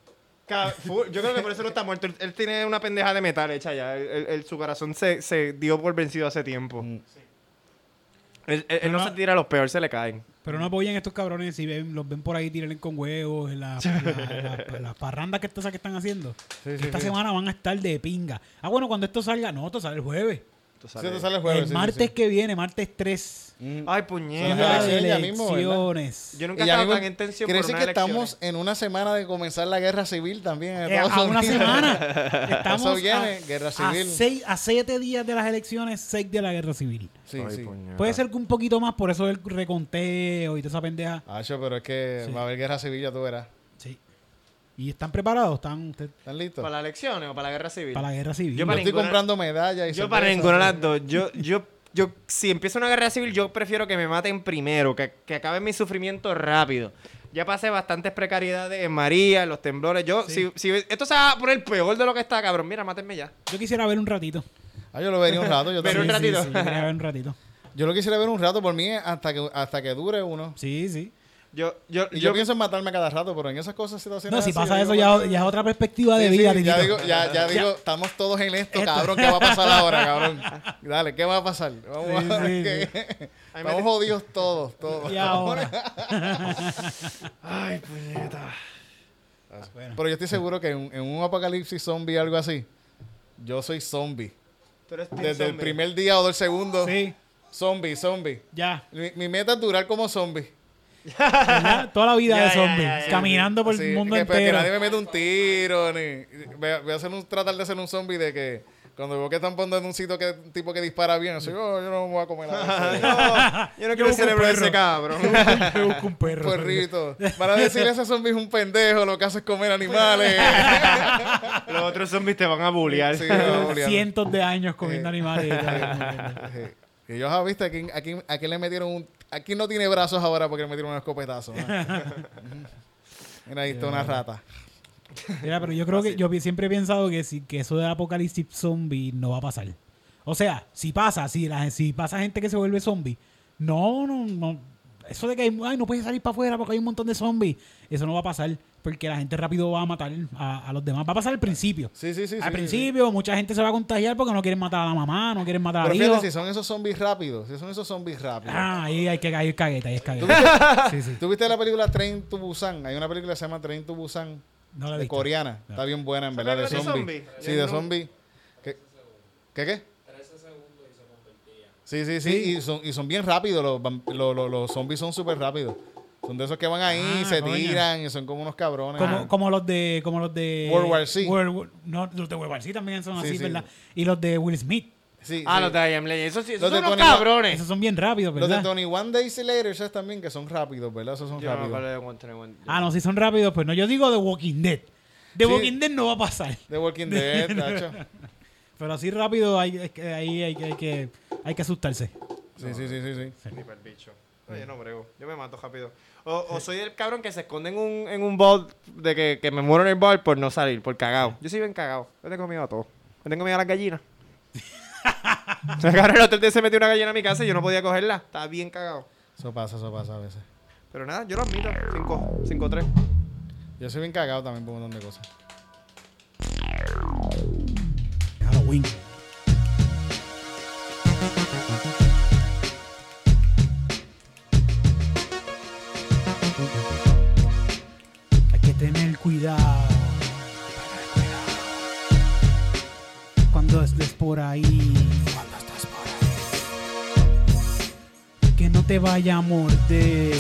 C: Yo creo que por eso no está muerto. Él, tiene una pendeja de metal hecha ya. Él- él- él- su corazón se, se dio por vencido hace tiempo.
B: Mm.
C: Él, él- él no
A: no-
C: se tira a los peores, se le caen.
A: Pero no apoyen a estos cabrones si ven, los ven por ahí tirarle con huevos en la- la- la- las parrandas que, que están haciendo.
B: Sí,
A: Esta
B: sí.
A: semana van a estar de pinga. Ah, bueno, cuando esto salga, no, esto sale el jueves.
C: Sabes.
B: te sale el jueves.
A: el martes
B: sí.
A: que viene, martes 3.
B: Mm.
C: Ay,
B: Son
C: puñeta. Yo nunca estaba tan en tensión
B: quiere decir que estamos en una semana de comenzar la guerra civil también. en
A: Eh, a una
B: Unidos.
A: semana. Estamos
B: Eso viene,
A: a,
B: guerra
A: a
B: civil.
A: seis, a siete días de las elecciones, seis de la guerra civil.
B: Sí,
C: Ay,
B: sí.
C: puñeta.
A: Puede ser que un poquito más, por eso el reconteo y toda esa pendeja.
B: Acho, pero es que
A: Sí.
B: va a haber guerra civil, ya tú verás.
A: Sí. ¿Y están preparados? ¿Están ustedes
B: ¿Están listos?
C: ¿Para las elecciones o para la guerra civil?
A: para la guerra civil?
C: Yo
B: Yo
C: para
B: estoy
C: ninguna-
B: comprando medallas y
C: Yo para ninguna de las dos. Yo, yo, yo, si empieza una guerra civil, yo prefiero que me maten primero, que, que acabe mi sufrimiento rápido. Ya pasé bastantes precariedades en María, en los temblores. Yo,
A: Sí.
C: si, si esto se va a poner peor de lo que está, cabrón, mira, mátenme ya.
A: Yo quisiera ver un ratito.
B: Ah, yo lo vería un rato. Yo,
C: Pero un
B: también.
C: ratito.
A: Sí, yo quería ver un ratito.
B: yo lo quisiera ver un rato por mí hasta que, hasta que dure uno.
A: Sí, sí.
C: Yo, yo,
B: Y
C: yo,
B: yo, pienso en matarme cada rato, pero en esas cosas situaciones
A: No, si
B: así,
A: pasa eso
B: digo,
A: ya, es otra perspectiva de
B: sí,
A: vida,
B: sí, ya digo, ya, ya digo, estamos todos en esto,
A: Esto.
B: cabrón. ¿Qué va a pasar ahora, cabrón? Dale, ¿qué va a pasar? Vamos
A: Sí,
B: a
C: Ay, me
B: Estamos
C: di-
B: jodidos todos, todos.
A: Y ahora.
C: Ay, puñeta.
A: Bueno.
B: Pero yo estoy seguro que en, en un apocalipsis zombie algo así, yo soy zombie.
C: Tú eres team
B: Desde el primer día o del segundo,
A: Sí,
B: zombie, zombie.
A: ya.
B: Mi, mi meta es durar como zombie.
A: ¿Verdad? Toda la vida de
C: ya,
A: zombie.
C: ya, ya.
A: caminando por el mundo
B: que, pues, que
A: entero.
B: nadie me mete un tiro, ni... Voy a, voy a hacer un, tratar de hacer un zombie de que cuando veo que están poniendo en un sitio que un tipo que dispara bien, así, oh, yo no me voy a comer nada.
C: Yo no quiero celebrar ese cabrón.
A: Yo busco un perro.
B: Perrito. Van a decir ese zombie es un pendejo, lo que hace es comer animales.
C: Los otros zombies te van a bullear.
B: Sí.
A: Cientos de años comiendo animales. y tal.
B: Sí. Y yo, ah, viste, aquí, aquí, aquí le metieron un Aquí no tiene brazos ahora porque le metieron un escopetazo. Mira, ahí está una rata.
A: Mira, pero yo creo que yo siempre he pensado que, si, que eso del apocalipsis zombie no va a pasar. O sea, si pasa, si, la, si pasa gente que se vuelve zombie, no, no, no. Eso de que hay- ay, no puedes salir para afuera porque hay un montón de zombies, eso no va a pasar porque la gente rápido va a matar a, a los demás. Va a pasar al principio.
B: Sí, sí, sí.
A: al
B: sí, sí,
A: principio, mucha gente se va a contagiar porque no quieren matar a la mamá, no quieren matar
B: Pero
A: al
B: fíjate,
A: hijo.
B: si son esos zombies rápidos, si son esos zombies rápidos.
A: Ah, ahí hay que es cagueta, ahí es cagueta. Sí, sí.
B: ¿Tú viste la película Train to Busan? Hay una película que se llama Train to Busan,
A: No la
B: de
A: visto.
B: coreana. Está bien buena, en verdad, de zombies? Sí, de zombies. ¿Qué? ¿Qué qué? Sí, sí, sí, y son, y son bien rápidos, los, los, los- los zombies son súper rápidos. Son de esos que van ahí,
A: Ah,
B: se
A: coño.
B: tiran y son como unos cabrones.
A: Como,
B: Ah.
A: como los de como los de
B: World War.
A: World War- no, los de World War Z también son
B: Sí,
A: así,
B: sí.
A: ¿verdad? Y los de Will Smith.
B: Sí,
C: Ah,
B: sí.
C: los de I Am Legend. Esos, sí, esos
B: Los de
C: son unos cabrones.
A: Esos son bien rápidos,
B: Los de
A: ¿verdad?
B: Tony One Days Later, esos también que son rápidos, ¿verdad? Esos son
C: Yo no me
B: rápidos.
C: de One Twenty One.
A: Ah, no, si son rápidos, pues no. Yo digo The Walking Dead. The
B: Sí.
A: Walking Dead no va a pasar.
B: The Walking Dead, tacho.
A: Pero así rápido hay, es que ahí hay, que- hay que, hay que asustarse.
B: Sí, sí, sí, sí, sí.
C: Ni pa'l bicho. Oye, no brego. Yo me mato rápido. O, o soy el cabrón que se esconde en un, en un bol de que, que me muero en el bol por no salir, por cagado. Yo soy bien cagado. Yo tengo miedo a todo. Yo tengo miedo a las gallinas. o sea, cabrón, el otro día se metió una gallina a mi casa y yo no podía cogerla. Estaba bien cagado.
B: Eso pasa, eso pasa a veces.
C: Pero nada, yo lo admito. 5-3.
B: Yo soy bien cagado también por un montón de cosas.
A: Halloween. Hay que tener cuidado. Cuando estés por ahí. Cuando estés por ahí. Que no te vaya a morder.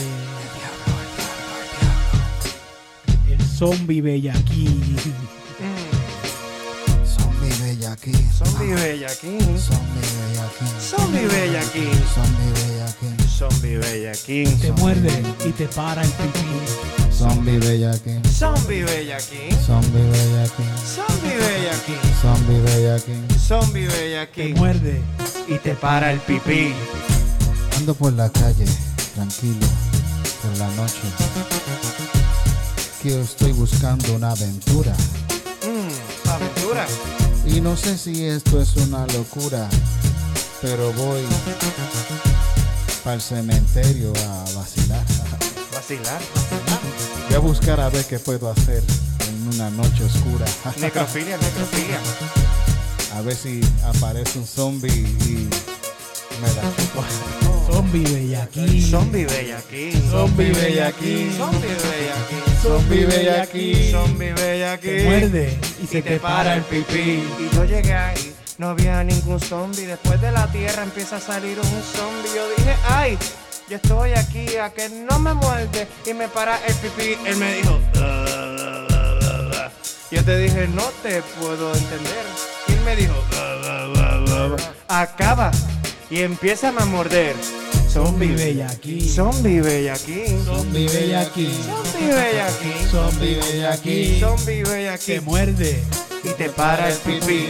A: El zombie bellaquín.
B: Zombie bellaquín.
C: Zombie bellaquín.
B: Zombie bellaquín.
C: Zombie bellaquín.
B: Zombie bellaquín.
C: Zombie bellaquín.
A: Te muerde y te para el pipí.
B: Zombie bellaquín.
C: Zombie bellaquín.
B: Zombie bellaquín.
C: Zombie bellaquín.
B: Zombie bellaquín.
C: Zombie
A: Te
C: bellaquín.
A: muerde.
C: Y te para el pipí.
B: Ando por la calle, tranquilo, por la noche. Que estoy buscando una aventura.
C: Mmm, aventura.
B: Y no sé si esto es una locura, pero voy para el cementerio a vacilar.
C: Vacilar.
B: Voy a buscar a ver qué puedo hacer en una noche oscura.
C: Necrofilia, necrofilia.
B: A ver si aparece un zombie y me chupa.
A: Zombie bellaquín.
C: Zombie bellaquín.
B: Zombie bellaquín.
C: Zombie bellaquín.
B: Zombie bellaquín.
C: Zombie bellaquín.
A: Te muerde y
C: Y
A: se
C: te para el pipí. Y yo llegué ahí, no había ningún zombie. Después de la tierra empieza a salir un zombie. Yo dije, ay, yo estoy aquí, a que no me muerde. Y me para el pipí. Él me dijo, yo te dije, no te puedo entender. Y él me dijo, acaba y empieza a morder.
A: Zombie bellaquín.
C: Zombie bellaquín.
B: Zombie bellaquín.
C: Zombie bellaquín.
B: Zombie bellaquín.
C: Zombie
A: Te
C: bellaquín.
A: muerde.
C: Y te para el pipí.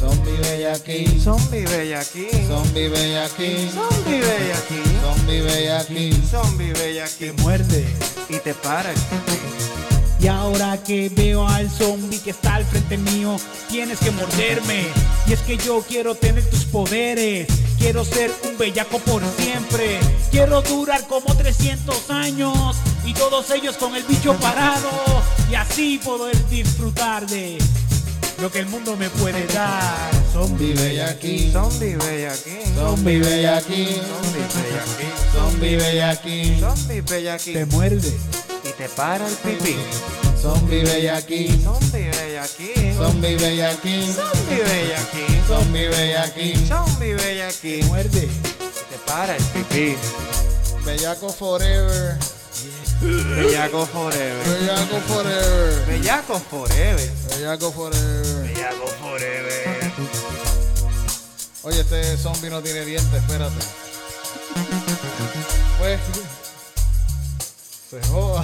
B: Zombie bellaquín.
C: Zombie bellaquín.
B: Zombie bellaquín.
C: Zombie bellaquín.
B: Zombie bellaquín.
C: Zombie
A: Te
C: bellaquín.
A: muerde.
C: Y te para el pipí.
A: Y ahora que veo al zombie que está al frente mío, tienes que morderme. Y es que yo quiero tener tus poderes. Quiero ser un bellaco por siempre. Quiero durar como 300 años. Y todos ellos con el bicho parado. Y así poder disfrutar de lo que el mundo me puede dar.
B: Zombie bellaquín.
C: Zombie bellaquín.
B: Zombie bellaquín.
C: Zombie bellaquín.
B: Zombie bellaquín.
C: Zombie
A: Te
C: bellaquín.
A: muerde.
C: Y te para el pipí.
B: Zombie bellaquín.
C: Zombie bellaquín.
B: Zombie bellaquín.
C: Zombie bellaquín.
B: Zombie bellaquín.
C: Zombie bellaquín.
A: muerde.
C: Te para el pipí.
B: Bellaco forever.
C: Bellaco forever.
B: Bellaco forever.
C: Bellaco forever.
B: Bellaco forever.
C: Bellaco forever.
B: Oye, este zombie no tiene dientes, espérate. Pues. Se joda.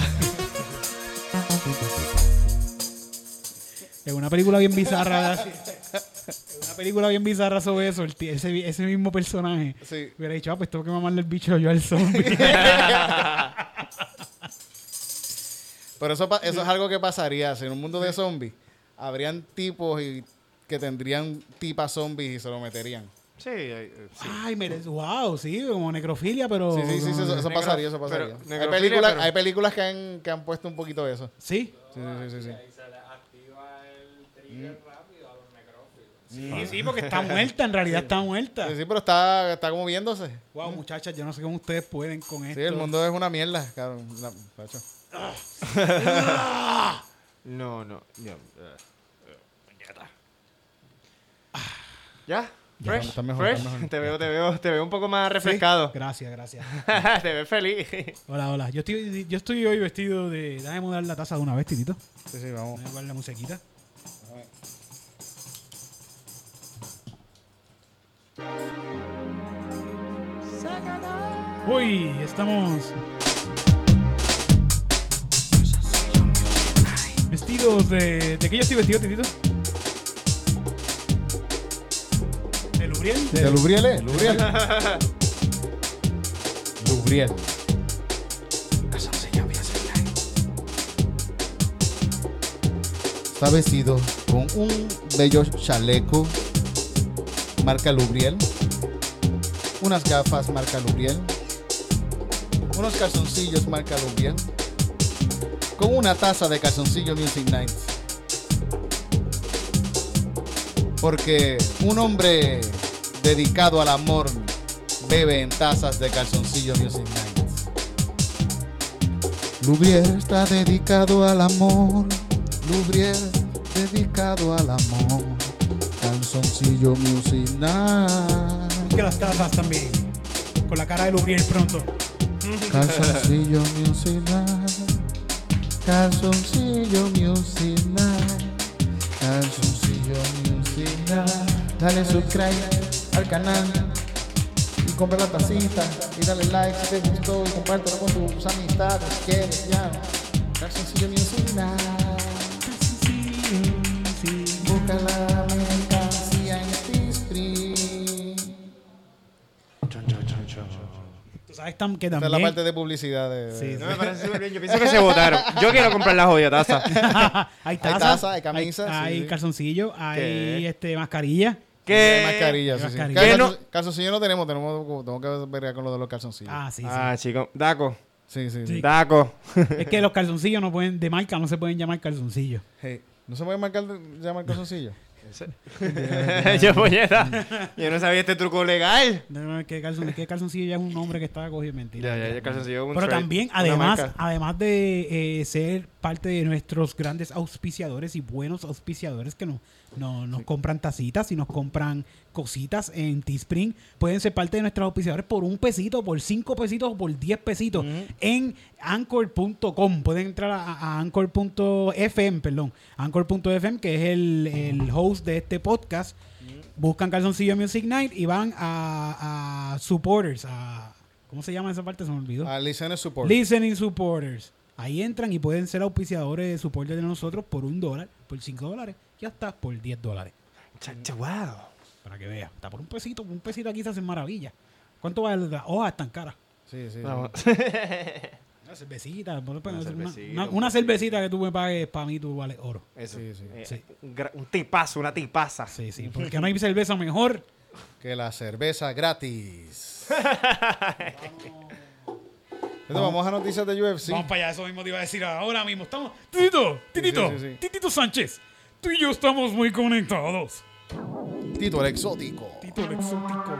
A: Es una película bien bizarra. Es una película bien bizarra sobre eso, el ti- ese, ese mismo personaje.
B: Sí.
A: Hubiera dicho, ah, pues tengo que mamarle el bicho yo al zombie.
B: Pero eso, pa- eso es algo que pasaría. Si en un mundo de zombies, habrían tipos y que tendrían tipas zombies y se lo meterían.
C: Sí, eh, eh, sí.
A: Ay, merece, wow, sí, como necrofilia, pero...
B: Sí, sí, sí, sí, eso, pasaría, eso
C: pero-
B: pasaría. hay, películas,
C: pero-
B: hay películas que han, que han puesto un poquito de eso.
A: Sí,
B: Sí, sí, sí, sí.
A: sí, sí, porque está muerta, en realidad está muerta.
B: Sí, sí, pero está, está como viéndose.
A: Wow, muchachas, yo no sé cómo ustedes pueden con esto.
B: Sí, el mundo es una mierda, cabrón. La- macho.
C: No, no. yo, eh, eh, puñeta. ¿Ya?
B: Ya,
C: Fresh,
B: está mejor,
C: fresh.
B: está mejor.
C: Te veo, te veo, te veo un poco más
A: Sí,
C: refrescado.
A: Gracias, gracias.
C: te ves feliz.
A: Hola, hola. Yo estoy, yo estoy hoy vestido de... Déjame mudar la taza de una vez, titito.
B: Sí, sí, vamos.
A: Déjame poner la musiquita. Uy, estamos vestidos de... ¿De qué yo estoy vestido, Titito? ¿De Lubriel?
B: De Lubriel, ¿eh? Lubriel. Lubriel. Está vestido con un bello chaleco marca Lubriel, unas gafas marca Lubriel, unos calzoncillos marca Lubriel, con una taza de calzoncillo Music Night. Porque un hombre dedicado al amor bebe en tazas de calzoncillo Music Nights. Lubriel está dedicado al amor. Lubriel dedicado al amor. Calzoncillo Music Night.
A: Que las tazas también. Con la cara de Lubriel pronto.
B: Calzoncillo Music Night. Calzoncillo Music Night. Calzoncillo Music Night. Dale subscribe al canal y compra la tacita y dale like si te gustó y compártelo con tus amistades. ¿Quieres ya? Calzoncillo Music Night. La mercancía
A: Tam- que
B: Esta es
A: también...
B: la parte de publicidad de...
A: Sí,
C: No me parece súper bien. Yo pienso que se votaron. Yo quiero comprar la jodida taza.
A: hay
B: Hay
A: tazas,
B: taza, hay camisas,
A: hay,
B: sí,
A: hay
B: sí.
A: calzoncillo, hay
C: ¿Qué?
A: este mascarilla.
C: ¿Qué?
B: mascarilla, sí, sí.
A: mascarilla.
B: Calzon-
C: ¿Qué no?
B: Calzoncillo no tenemos, tenemos, tenemos que ver con lo de los calzoncillos.
A: Ah, sí, sí.
C: Ah, chico. Daco.
B: Sí, sí, sí.
C: Daco.
A: Es que los calzoncillos no pueden, de marca no se pueden llamar calzoncillos.
B: Hey, ¿No se puede marcar, llamar
C: Yo, puñeta. Yo no sabía este truco legal.
A: No, no, es que, calzon, es que calzoncillo ya es un nombre que está cogido mentira.
C: Ya, ya, ya, calzoncillo es un
A: Pero
C: trade,
A: también, además, además de eh, ser parte de nuestros grandes auspiciadores y buenos auspiciadores que nos, no- nos compran tacitas y nos compran cositas en Teespring, pueden ser parte de nuestros auspiciadores por un pesito, por cinco pesitos o por diez pesitos en anchor.com. Pueden entrar a, a anchor.fm, perdón, anchor.fm, que es el, el host de este podcast. Buscan Calzoncillo Music Night y van a, a supporters, a... ¿Cómo se llama esa parte? Se me olvidó.
B: A Listener Support.
A: Listening supporters. Ahí entran y pueden ser auspiciadores de soporte de nosotros por un dólar, por cinco dólares y hasta por 10 dólares.
C: Chacho, wow.
A: Para que vea. Está por un pesito, un pesito aquí se hacen maravillas. ¿Cuánto vale la hoja? Están caras.
B: Sí, sí.
A: Una cervecita.
C: Una
A: una,
C: cervecita,
A: una- cervecita que tú me pagues, para mí tú vales oro.
C: Eso.
B: Sí, sí.
C: Eh,
A: Sí.
C: Un, tipazo, una tipaza.
A: Sí, sí. Porque no hay cerveza mejor.
B: Que la cerveza gratis. Entonces, vamos a noticias de UFC.
A: Vamos para allá, eso mismo te iba a decir ahora mismo. Estamos. Titito, Titito,
B: sí, sí, sí.
A: Titito Sánchez. Tú y yo estamos muy conectados.
B: Tito el exótico.
A: Tito el exótico.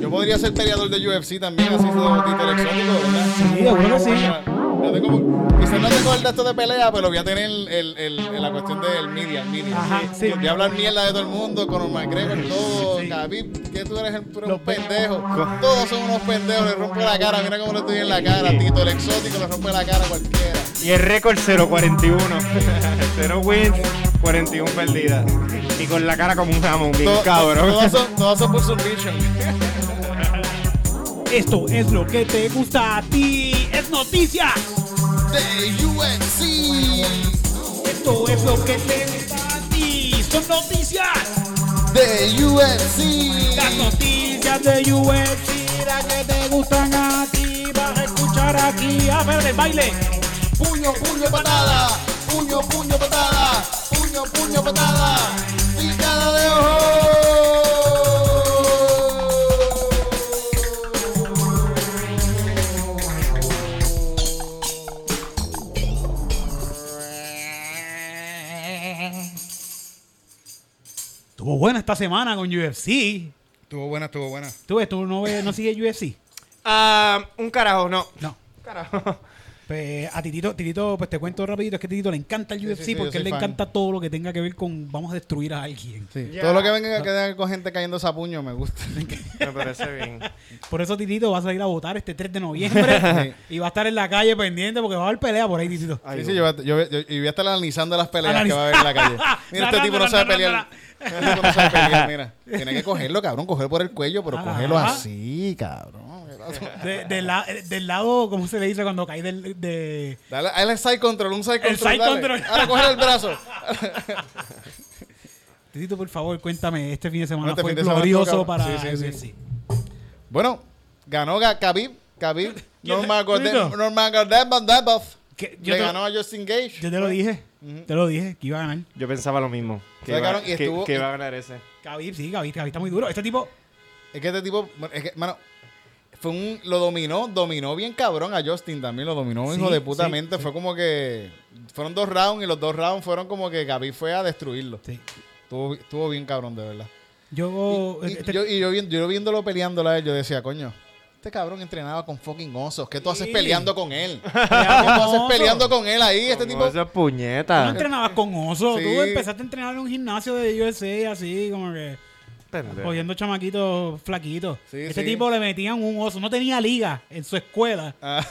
B: Yo podría ser peleador de UFC también, así como Tito el exótico, ¿verdad?
A: Sí, seguro que sí.
B: Tengo, quizás no tengo el de esto de pelea, pero voy a tener el, el, el- la cuestión del media, el media.
A: Ajá, sí.
B: Voy a hablar mierda de todo el mundo, con McGregor, todo,
A: Sí.
B: Khabib, que tú eres, tú un pendejo. Todos son unos pendejos, le rompo la cara, mira cómo le estoy en la cara, Tito el exótico le rompe la cara a cualquiera.
C: Y el récord 0-41. 0 wins, 41 perdidas. Y con la cara como un jamón, bien cabrón.
B: Todas son, todas son por submission.
A: Esto es lo que te gusta a ti. Es noticias.
B: De UFC.
A: Es Esto es lo que te gusta a ti. Son noticias.
B: De UFC.
A: Las noticias de UFC, las que te gustan a ti. Vas a escuchar aquí. A ver, el baile.
B: Puño, puño, patada. Puño, puño, patada. Puño, puño, patada. Picada de ojo.
A: Estuvo buena esta semana con UFC.
B: Estuvo buena, estuvo buena.
A: ¿Tú ves? ¿Tú no, ves, no sigues UFC?
C: Ah, un carajo, no.
A: No.
C: Carajo.
A: Pues a Titito, Titito, pues te cuento rapidito, es que a Titito le encanta el UFC
B: sí, sí, yo
A: porque él le
B: fan.
A: encanta todo lo que tenga que ver con vamos a destruir a alguien.
B: Todo lo que venga que tenga con gente cayendo a puño me gusta.
C: Me parece bien.
A: Por eso Titito va a salir a votar este 3 de noviembre y va a estar en la calle pendiente porque va a haber pelea por ahí, Titito.
C: Ay,
B: sí, sí, yo, yo, voy a estar analizando las peleas
A: Analiz-
B: que va a haber en la calle. Mira, este tipo no sabe pelear. Este tipo no sabe pelear, mira. Tiene que cogerlo, cabrón, cogerlo por el cuello, pero
A: Ajá.
B: cogerlo así, cabrón.
A: De- del la- del lado, ¿cómo se le dice cuando cae del, de...
B: Dale, dale side control, un side
A: El
B: control.
A: side
B: dale.
A: control.
B: Ahora coge el brazo.
A: Titito, por favor, cuéntame, este fin de semana
B: Este
A: fue
B: de semana
A: glorioso
B: estuvo
A: para.
B: Sí, sí, sí. Bueno, ganó Ga- Khabib. Khabib. Norman. Gordon.
A: Que yo,
B: Le
A: te,
B: ganó a Justin Gage.
A: yo te lo dije, te lo dije, que iba a ganar.
C: Yo pensaba lo mismo. Que, iba,
B: sacaron y
C: que-
B: estuvo-
C: que iba a ganar ese.
A: Khabib, sí, Khabib, Khabib está muy duro. Este tipo,
B: Es que este tipo, es que, mano, fue un, lo dominó, dominó bien cabrón a Justin también, lo dominó
A: Sí,
B: hijo de puta
A: sí,
B: mente.
A: sí.
B: Fue como que, fueron dos rounds y los dos rounds fueron como que Gaby fue a destruirlo.
A: sí.
B: Estuvo, estuvo bien cabrón, de verdad.
A: Yo,
B: Y,
A: este-
B: yo, y yo, vi- yo viéndolo peleándolo a él, yo decía, coño, este cabrón entrenaba con fucking osos. ¿Qué tú haces
A: Sí.
B: peleando con él? ¿Qué tú haces peleando con él ahí? Este tipo...
C: esa
A: Tú no
C: puñeta.
A: entrenabas con oso.
B: Sí.
A: Tú empezaste a entrenar en un gimnasio de USA así, como que
C: Pendejo.
A: cogiendo chamaquitos flaquitos.
B: Sí,
A: este
B: sí.
A: tipo le metían un oso. No tenía liga en su escuela.
B: Ah,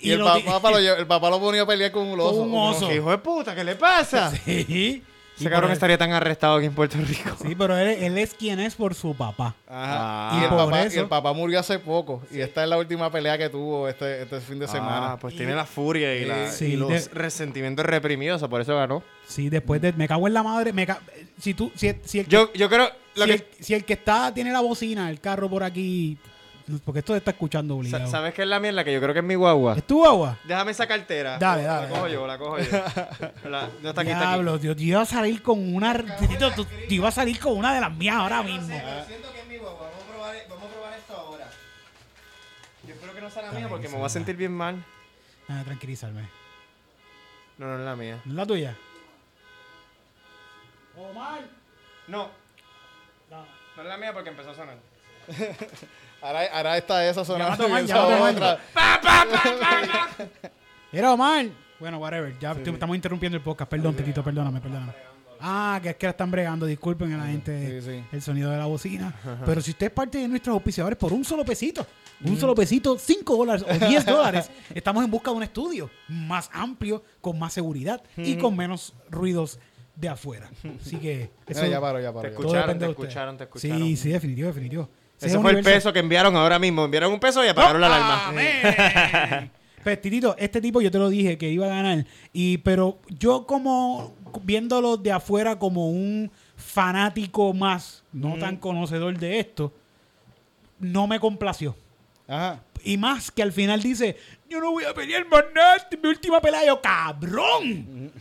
B: y
A: Y
B: el papá, lo, el papá lo ponía a pelear con un oso.
A: un oso.
C: Hijo de puta, ¿qué le pasa?
A: Sí.
C: Ese cabrón estaría tan arrestado aquí en Puerto Rico.
A: Sí, pero él, él es quien es por su papá.
B: Ajá.
C: Ah.
B: y, el
A: por
B: papá,
A: eso-
B: y el papá murió hace poco. Y esta es la última pelea que tuvo este, este fin de semana.
C: Ah, pues
A: Y-
C: tiene la furia y, la-
A: Sí,
C: y los
A: de-
C: resentimientos reprimidos, por eso ganó.
A: Sí, después de... Me cago en la madre. Me ca- si tú... Si, si el,
C: Yo, yo creo. Lo
A: si,
C: que,
A: el, si el que está... Tiene la bocina, el carro por aquí... Porque esto se está escuchando
C: sa-
A: obligado.
C: ¿Sabes qué es la mierda? Que yo creo que es mi guagua.
A: ¿Es tu agua?
C: Déjame esa cartera.
A: Dale, dale,
C: La cojo
A: dale.
C: yo, la cojo yo. La- no está aquí, está aquí.
A: Diablo, Dios, yo iba a salir con una... Titito, tú- tú ibas a salir con una de las mías ahora mismo.
C: siento que es mi guagua. Vamos a probar, vamos a probar esto ahora. Yo espero que no sea la mía porque me voy a sentir bien mal.
A: Ah, tranquilízame.
C: No, no es la mía.
A: ¿No es la tuya? Omar.
C: No, no es la mía porque empezó a sonar.
B: Ahora, ahora está esa sonando y esa otra.
A: Era Omar. Bueno, whatever. Ya te- estamos interrumpiendo el podcast. Perdón, Titito, perdóname, perdóname. Ah, que es que la están bregando. Disculpen a la gente
B: Sí, sí.
A: el sonido de la bocina. Pero si usted es parte de nuestros auspiciadores por un solo pesito, un solo pesito, 5 dólares o 10 dólares, estamos en busca de un estudio más amplio, con más seguridad y con menos ruidos de afuera. Así que eso
B: Eh, ya paro, ya paro.
C: Te
B: ya.
C: escucharon, te escucharon, te escucharon.
A: Sí, sí, definitivo, definitivo. Ese
C: Ese
A: es
C: fue el peso que enviaron ahora mismo. Enviaron un peso y apagaron la alarma.
A: Amén. Pues, Titito, este tipo yo te lo dije que iba a ganar. Y, pero yo como viéndolo de afuera como un fanático más, no tan conocedor de esto, no me complació.
B: Ajá.
A: Y más que al final dice, yo no voy a pelear más nada, mi última pelea. Yo, cabrón,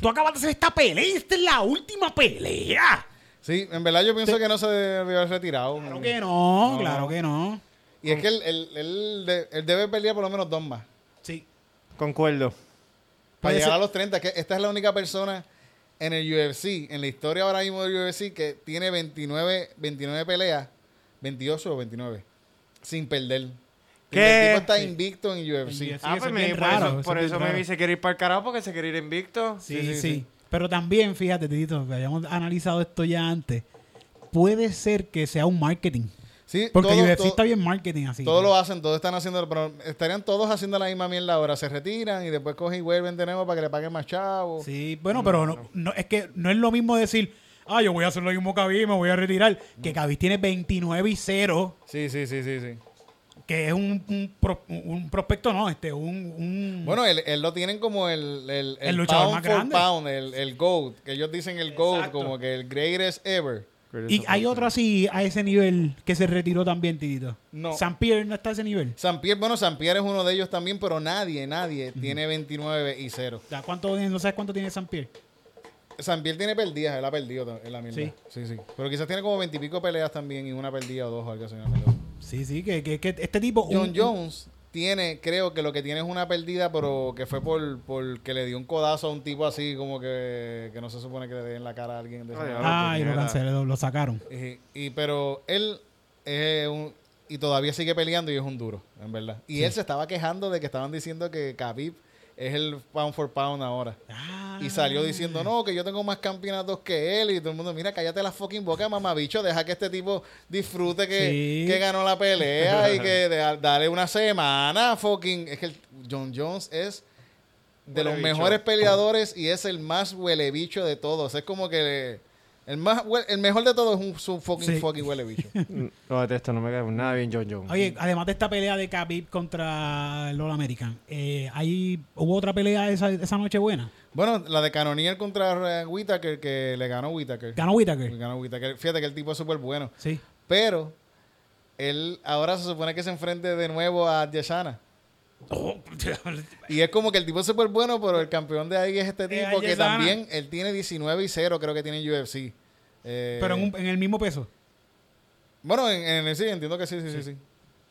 A: tú acabas de hacer esta pelea y esta es la última pelea.
B: Sí, en verdad yo pienso que no se debe haber retirado.
A: Claro que no,
B: No.
A: claro que no.
B: Y es que él, él- él él debe pelear por lo menos dos más.
A: Sí.
C: Concuerdo.
B: Para
A: Puede
B: llegar
A: ser-
B: a los 30, que esta es la única persona en el UFC, en la historia ahora mismo del UFC, que tiene 29, 29 peleas, 28 o 29, sin perder.
C: ¿Qué?
B: El tipo está
A: Sí.
B: invicto en UFC.
A: Sí,
C: ah,
A: eso
C: pues
A: es
C: me- por
A: raro,
C: eso,
A: eso
C: por
A: es
C: eso me
A: raro.
C: dice quiere ir para el carajo porque se quiere ir invicto.
A: Sí,
B: Sí,
A: sí,
B: sí,
A: sí,
B: sí.
A: Pero también, fíjate, Tito, que hayamos analizado esto ya antes, puede ser que sea un marketing.
B: Sí,
A: Porque
B: todo-
A: UFC
B: todo-
A: está bien marketing así.
B: Todos lo hacen, todos están haciendo, pero estarían todos haciendo la misma mierda ahora. Se retiran y después cogen y vuelven de nuevo para que le paguen más chavos.
A: Sí, bueno, pero no, no- es que no es lo mismo decir, ah, yo voy a hacer lo mismo que Khabib, me voy a retirar, que Khabib tiene 29 y 0,
B: Sí, sí, sí, sí, sí.
A: Que es un, un, pro- un prospecto, no, este, un... un
B: Bueno, él, él lo tienen como el, el,
A: El luchador
B: pound
A: más
B: for
A: grande.
B: pound, el, el GOAT, que ellos dicen el GOAT,
A: Exacto.
B: como que el greatest ever.
A: y hay otro así a ese nivel que se retiró también, Titito.
B: No.
A: San Pierre no está a ese nivel.
B: San Pierre, bueno, San Pierre es uno de ellos también, pero nadie, nadie tiene 29 y 0.
A: O sea, ¿cuánto, no sabes cuánto tiene San Pierre?
B: San Pierre tiene perdidas, él ha perdido en la mierda.
A: Sí.
B: Sí, sí. Pero quizás tiene como 20 y pico peleas también y una perdida o dos o algo así. una.
A: Sí, sí, que, que, que este tipo...
B: John
A: un-
B: Jones tiene, creo que lo que tiene es una perdida, pero que fue por, por que le dio un codazo a un tipo así, como que, que no se supone que le dé en la cara a alguien. De
C: Ay.
A: Ah, y lo canceló, lo, sacaron.
B: Y, y- pero él es un, y todavía sigue peleando y es un duro, en verdad. Y él se estaba quejando de que estaban diciendo que Khabib es el pound for pound ahora.
A: Ah.
B: Y salió diciendo, no, que yo tengo más campeonatos que él. Y todo el mundo, mira, cállate la fucking boca, mamabicho. Deja que este tipo disfrute que,
A: Sí.
B: que ganó la pelea y que de- dale una semana, fucking. Es que el- John Jones es de los
C: bicho.
B: mejores peleadores y es el más huele bicho de todos. Es como que el más el mejor de todos es un su fucking
A: Sí.
B: fucking huele bicho.
C: Lo detesto, no me cae nada bien John Jones.
A: Oye, además de esta pelea de Khabib contra el All American, eh, ahí hubo otra pelea esa, esa noche buena.
B: bueno, la de Canonier contra eh, Whittaker, que le ganó Whittaker.
A: Ganó Whittaker.
B: Ganó Whittaker. Fíjate que el tipo es súper bueno.
A: Sí.
B: Pero él ahora se supone que se enfrente de nuevo a Yeshana.
A: Oh,
B: Y es como que el tipo es súper bueno, pero el campeón de ahí es este
A: Eh,
B: tipo que también él tiene 19 y 0, creo que tiene en UFC. Eh,
A: pero en, un- en el mismo peso.
B: Bueno, en, en el sí, entiendo que sí, sí, sí, sí.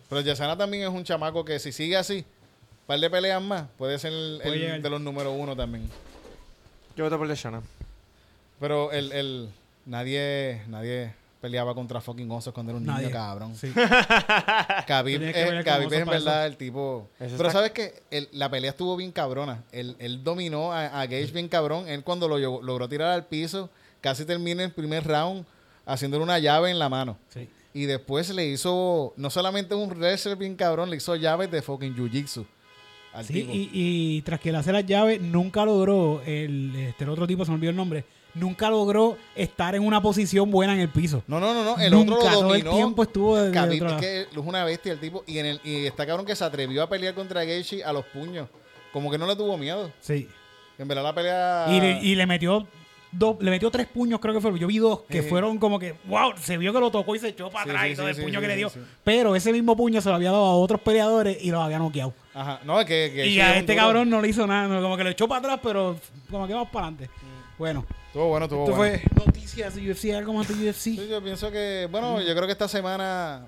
B: Pero Yeshana también es un chamaco que si sigue así, un par de peleas más, puede ser el, de los número uno también.
C: Yo voto por Leshana.
B: Pero el, el nadie, nadie peleaba contra fucking osos cuando era un
A: Nadie.
B: niño cabrón.
A: Sí.
B: Khabib es, Khabib es en verdad el tipo.
C: Eso
B: Pero
C: está-
B: sabes que la pelea estuvo bien cabrona. Él, él dominó a, a Gage bien cabrón. Él cuando lo llegó- logró tirar al piso, casi termina el primer round haciéndole una llave en la mano.
A: Sí.
B: Y después le hizo, no solamente un wrestler bien cabrón, le hizo llaves de fucking jiu-jitsu al
A: Sí,
B: tipo.
A: y, y tras que le hace las llaves, nunca logró, el, este, el otro tipo, se me olvidó el nombre, nunca logró estar en una posición buena en el piso.
B: No, no, no, no. El
A: nunca,
B: otro lo
A: todo el
B: dominó.
A: tiempo estuvo de, de
B: es que es una bestia el tipo. Y, en el, y está cabrón que se atrevió a pelear contra Gaethje a los puños. Como que no le tuvo miedo.
A: Sí.
B: En verdad la pelea...
A: Y, le, y le metió dos, le metió tres puños, creo que fue. Yo vi dos que
B: Sí.
A: fueron como que, wow, se vio que lo tocó y se echó para
B: Sí,
A: atrás
B: sí,
A: y todo el puño que le dio. Pero ese mismo puño se lo había dado a otros peleadores y los había noqueado.
B: Ajá. No, es que... que
A: y a este
B: duro.
A: cabrón no le hizo nada, como que lo echó para atrás, pero como que vamos para adelante. Bueno,
B: Estuvo bueno, estuvo
A: esto
B: bueno.
A: fue noticias de UFC, algo más de UFC.
B: Sí, yo pienso que... Bueno, yo creo que esta semana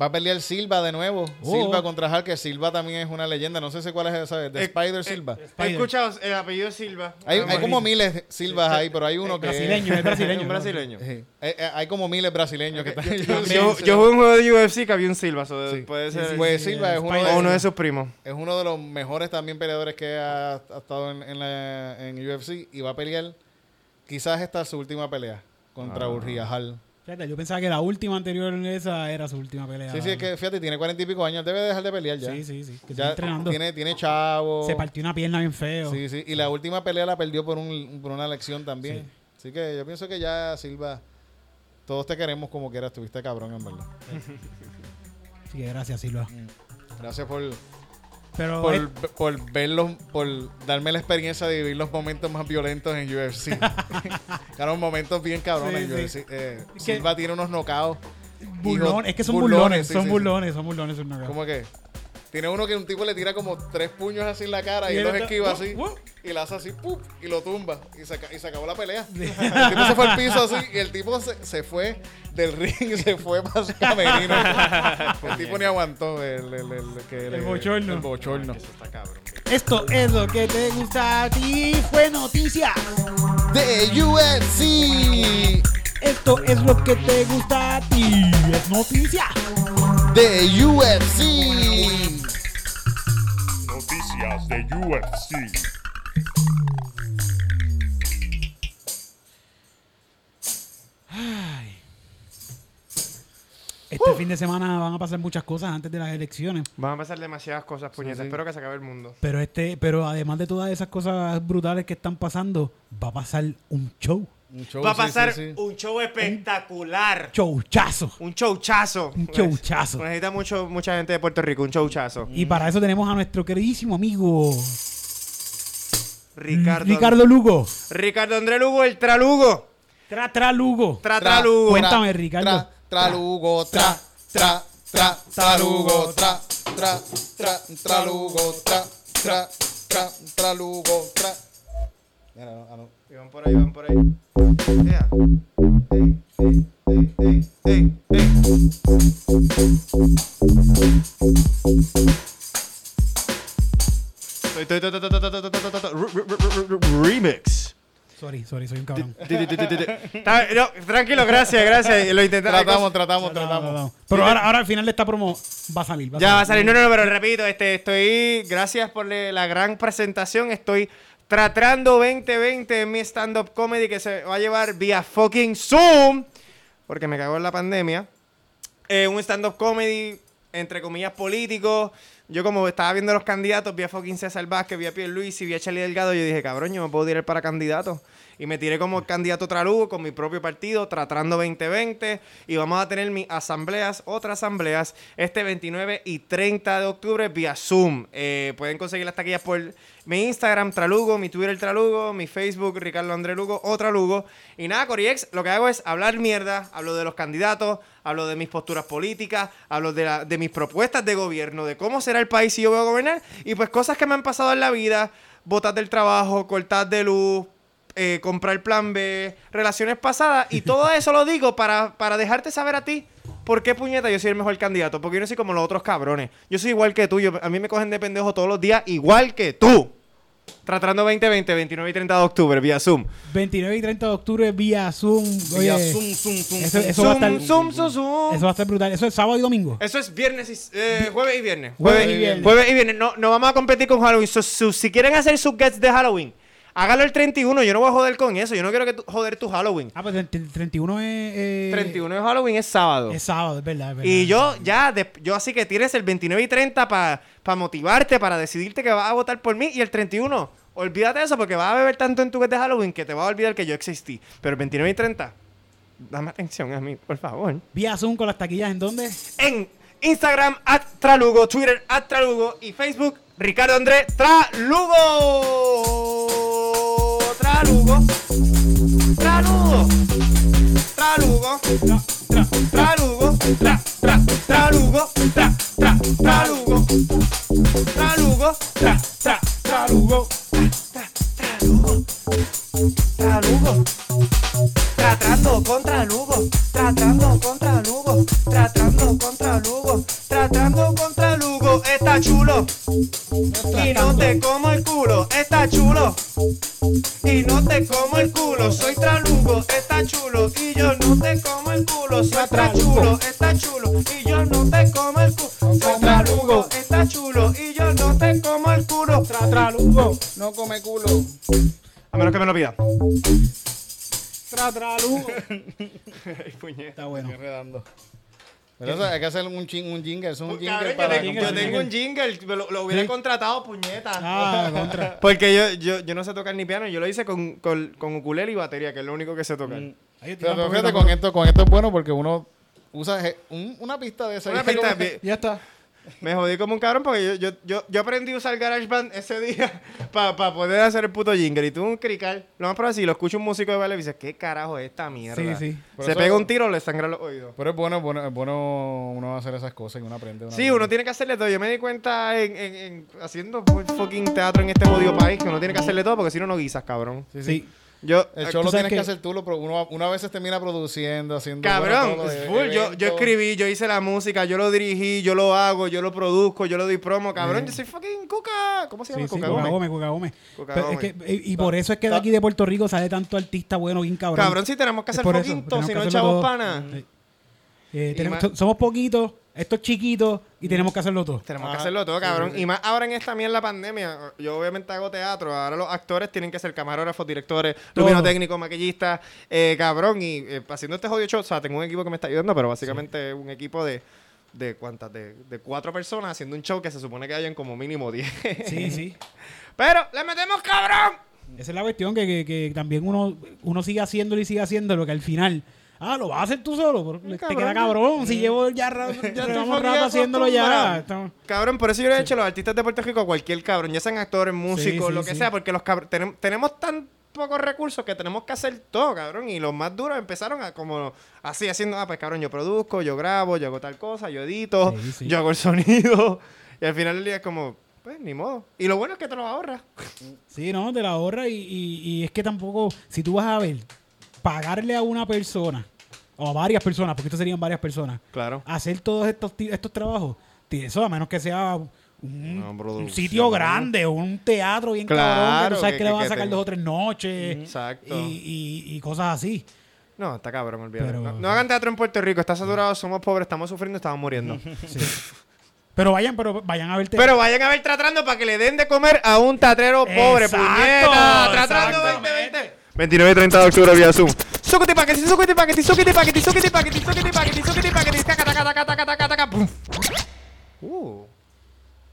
B: va a pelear Silva de nuevo.
A: Oh.
B: Silva contra Hulk, que Silva también es una leyenda. No sé si cuál es esa. De
C: Eh,
B: Spider
C: eh,
B: Silva.
C: He
A: Spider.
C: escuchado el apellido Silva.
B: hay,
C: Ah,
B: hay como miles Silvas ahí, pero hay uno que...
A: brasileño, es brasileño.
C: Un brasileño.
B: Sí. Eh, eh, hay como miles brasileños que están...
C: Yo, yo jugué un juego de UFC que había un Silva. so
B: Sí.
C: Puede ser
B: Pues
A: sí,
B: Silva es uno,
C: o uno
B: de,
C: de sus primos.
B: es uno de los mejores también peleadores que ha, ha estado en, en, la, en UFC y va a pelear, quizás esta es su última pelea contra
C: Ah.
B: Urria Hall.
A: Fíjate, yo pensaba que la última anterior esa era su última pelea.
B: Sí, sí, es que fíjate, tiene cuarenta y pico años, debe dejar de pelear ya.
A: Sí, sí, sí. Que
B: ya
A: está entrenando.
B: tiene, tiene chavo.
A: Se partió una pierna bien feo.
B: Sí, sí, y la última pelea la perdió por, un, por una lección también.
A: Sí.
B: Así que yo pienso que ya Silva, todos te queremos como quieras, estuviste cabrón en verdad.
A: Así que gracias, Silva.
B: Gracias por,
A: Pero
B: por, por verlos, por darme la experiencia de vivir los momentos más violentos en UFC. Claro, momentos bien cabrones
A: Sí,
B: en
A: sí.
B: UFC. Eh, Silva tiene unos knockouts.
A: es que son
B: burlones,
A: burlones,
B: sí,
A: son burlones, son burlones. son burlones.
B: ¿Cómo que? Tiene uno que un tipo le tira como tres puños así en la cara y, él los esquiva así.
A: ¡uh!
B: Y la hace así, ¡pup! y lo tumba. Y se, y se acabó la pelea. El tipo se fue al piso así y el tipo se, se fue del ring y se fue para su camerino. el tipo ni aguantó el, el, el, que le-
A: bochorno.
B: El bochorno.
C: Eso está cabrón.
A: Esto es lo que te gusta a ti. Fue noticia.
B: De UFC.
A: Esto es lo que te gusta a ti. Es noticia.
B: De UFC.
D: Noticias de UFC.
A: Ay. Este fin de semana van a pasar muchas cosas antes de las elecciones.
C: Van a pasar demasiadas cosas, puñetas.
B: sí.
C: Espero que se acabe el mundo.
A: Pero este, pero además de todas esas cosas brutales que están pasando, va a pasar un show.
B: Un show,
C: Va a pasar
B: sí, sí.
C: un show espectacular.
A: Chouchazo.
C: Un showchazo.
A: Un showchazo.
C: Necesita mucho, mucha gente de Puerto Rico, un showchazo.
A: Y para eso tenemos a nuestro queridísimo amigo
C: Ricardo.
A: Ricardo Lugo.
C: Ricardo André Lugo, el Tralugo.
A: Tra, tra, Lugo.
C: Tra,
B: Tra-
C: Tralugo.
A: Cuéntame, Ricardo.
B: Tra, tralugo, tra, tra, tra, tralugo, tra, tra, tra, tralugo, tra, tra, tra, tralugo, tra. Mira, no,
C: Van por ahí, van por ahí. Yeah. Remix.
A: Sorry, sorry, soy un cabrón.
C: Tranquilo, gracias, gracias. Lo intentamos.
B: Tratamos, tratamos, tratamos.
A: Pero ahora, al final de esta promo va a salir.
C: Va ya va a salir. No, no, no, pero repito, este, estoy. Gracias por la gran presentación. Estoy tratando 2020 en mi stand-up comedy que se va a llevar vía fucking Zoom. Porque me cagó en la pandemia. Eh, un stand-up comedy, entre comillas, político. Yo como estaba viendo los candidatos, vi a fucking César Vázquez, vi a Pierre Luis y vi a Charlie Delgado, yo dije, cabrón, yo me puedo tirar para candidato. Y me tiré como candidato tralugo con mi propio partido, Tratando 2020. Y vamos a tener mis asambleas, otras asambleas, este 29 y 30 de octubre vía Zoom. Eh, pueden conseguir las taquillas por mi Instagram, Tralugo, mi Twitter, Tralugo, mi Facebook, Ricardo André Lugo o Tralugo. Y nada, Coriex, lo que hago es hablar mierda, hablo de los candidatos, hablo de mis posturas políticas, hablo de, la- de mis propuestas de gobierno, de cómo será el país si yo voy a gobernar. Y pues cosas que me han pasado en la vida, botas del trabajo, cortar de luz, eh, comprar plan B, relaciones pasadas. Y todo eso lo digo para, para dejarte saber a ti por qué puñeta yo soy el mejor candidato. Porque yo no soy como los otros cabrones. Yo soy igual que tú. yo- a mí me cogen de pendejo todos los días, igual que tú. Tratando 2020, 29 y 30 de octubre, vía Zoom.
A: 29 y 30 de octubre vía Zoom. Oye,
B: Vía zoom, zoom, zoom,
A: eso-
B: zoom.
A: eso va a estar-
C: Zoom, zoom, zoom.
A: eso va a estar brutal. Eso es sábado y domingo.
C: Eso es viernes y, eh, jueves y viernes.
A: Jueves y viernes.
C: Jueves y viernes. No, no vamos a competir con Halloween. So, su- si quieren hacer sus gets de Halloween, hágalo el 31. Yo no voy a joder con eso. Yo no quiero que joder tu Halloween.
A: Ah, pues el, el 31 es. eh,
C: 31 de Halloween es sábado.
A: Es sábado, es verdad. es verdad.
C: Y yo ya, de- yo así que tienes el 29 y 30 para motivarte, para decidirte que vas a votar por mí. Y el 31, olvídate de eso porque vas a beber tanto en tu get de Halloween que te vas a olvidar que yo existí. Pero el 29 y 30, dame atención a mí, por favor.
A: Vía Zoom con las taquillas en dónde?
C: en Instagram, at Tralugo, Twitter, at Tralugo y Facebook, Ricardo André Tralugo. Tralugo. Tralugo. Tralugo. Tralugo. Tra, tra, Tralugo. Tra, tra, Tralugo. Tralugo. Tra, tra, Tralugo. Tra, Tralugo. Tralugo. Tratando contra Lugo, tratando contra Lugo, tratando tratando contra Lugo, está chulo. Y no te como el culo, está chulo. Y no te como el culo, soy tralugo, está chulo. Y yo no te como el culo, soy trachulo, está chulo. Y yo no te como el culo, soy tralugo, está chulo. Y yo no te como el culo, tra tralugo.
B: No come culo.
C: A menos que me lo pida.
A: Tra, tra, Lugo.
C: puñeta.
A: Está bueno.
B: Estoy enredando. Pero eso hay que hacer un, ching, un jingle. Es un
C: Cabrón,
B: jingle
C: yo,
B: para.
C: tengo, yo tengo un jingle, lo, lo hubiera
A: Sí.
C: contratado, puñeta.
A: Ah, contra.
C: Porque yo, yo, yo no sé tocar ni piano, yo lo hice con, con, con ukulele y batería, que es lo único que sé tocar.
A: Ahí
B: Pero, fíjate, con esto, con esto es bueno porque uno usa un- una pista de esa.
C: Una pista de-
B: Ya está.
C: Me jodí como un cabrón porque yo, yo, yo, yo aprendí a usar GarageBand ese día para poder hacer el puto jingle. Y tuve un crical. Lo más probable es si lo escucha un músico de baile y dice, ¿qué carajo es esta mierda?
A: Sí, sí.
B: Por
C: Se
B: eso-
C: pega un tiro, le sangra los oídos.
B: Pero es bueno, es bueno, es bueno uno hacer esas cosas y uno aprende.
C: Sí, uno tiene que hacerle todo. Yo me di cuenta en, en- en- haciendo fucking teatro en este jodido país que uno tiene que hacerle todo porque si no, no guisas, cabrón.
B: Sí, sí.
A: Sí.
C: Yo,
B: El
C: eh,
B: show
A: tú
B: lo tienes que
A: que-
B: hacer tú, lo, uno, uno a veces termina produciendo, haciendo.
C: Cabrón,
B: bueno, todo,
C: es full. Yo, yo escribí, yo hice la música, yo lo dirigí, yo lo hago, yo lo produzco, yo lo doy promo, cabrón. Yo soy fucking Cuca. ¿Cómo se llama?
A: Sí, sí,
C: Cuca Gómez.
A: Gómez, Cuca Gómez.
C: Cuca
A: Pero es
C: Gómez.
A: que- y, y por eso es que de aquí de Puerto Rico sale tanto artista bueno, bien cabrón.
C: Cabrón, si tenemos que hacer
A: tenemos
C: si no echamos pana.
A: Sí. Eh, tenemos- somos poquitos, estos chiquitos, y tenemos que hacerlo todo.
C: Tenemos que hacerlo todo, cabrón.
B: sí, sí.
C: Y más ahora en esta mierda pandemia. Yo obviamente hago teatro. Ahora los actores tienen que ser camarógrafos, directores, luminotécnicos, maquillistas. Eh, cabrón, y eh, haciendo este jodido show, o sea, tengo un equipo que me está ayudando, pero básicamente un equipo de... ¿De cuántas? De, de cuatro personas haciendo un show que se supone que hayan como mínimo 10.
A: Sí, sí.
C: Pero le metemos cabrón.
A: Esa es la cuestión que, que, que también uno, uno sigue haciéndolo y sigue haciéndolo, que al final, ah, lo vas a hacer tú solo, pero te
C: cabrón.
A: queda cabrón. Si llevo ya,
C: estoy
A: llevamos rato haciéndolo ya. estamos-
C: Cabrón, por eso yo le he hecho a los artistas de Puerto Rico a cualquier cabrón, ya sean actores, músicos,
A: sí,
C: lo que
A: sí.
C: sea, porque los cabr- tenem- tenemos tan pocos recursos que tenemos que hacer todo, cabrón. Y los más duros empezaron a como así, haciendo, ah, pues cabrón, yo produzco, yo grabo, yo hago tal cosa, yo edito,
A: Sí, sí.
C: yo hago el sonido. Y al final del día es como, pues ni modo. Y lo bueno es que te lo ahorras.
A: Sí, no, te la ahorra y, y- y es que tampoco, si tú vas a ver, pagarle a una persona, o a varias personas, porque esto serían varias personas,
C: Claro.
A: hacer todos estos, estos trabajos, eso a menos que sea un, sitio grande o un teatro bien cabrón, que
C: Claro,
A: tú sabes
C: que-
A: que, le
C: que-
A: van a sacar dos o tres noches
C: Exacto.
A: y, y- y cosas así.
C: No, está cabrón, olvídate.
A: Pero-
C: No, no hagan teatro en Puerto Rico, está saturado, somos pobres, estamos sufriendo, estamos muriendo.
A: Sí. pero vayan, pero vayan a ver teatro.
C: Pero vayan a ver tratando para que le den de comer a un tatrero pobre,
A: Exacto,
C: puñeta. Tratando
A: exactamente.
C: 2020. 29 y 30 de octubre vía Zoom. Suquete paquete, suquete paquete, suquete paquete, suquete paquete, suquete paquete, suquete paquete, taca, taca, taca, taca, taca, taca, pum. Uh,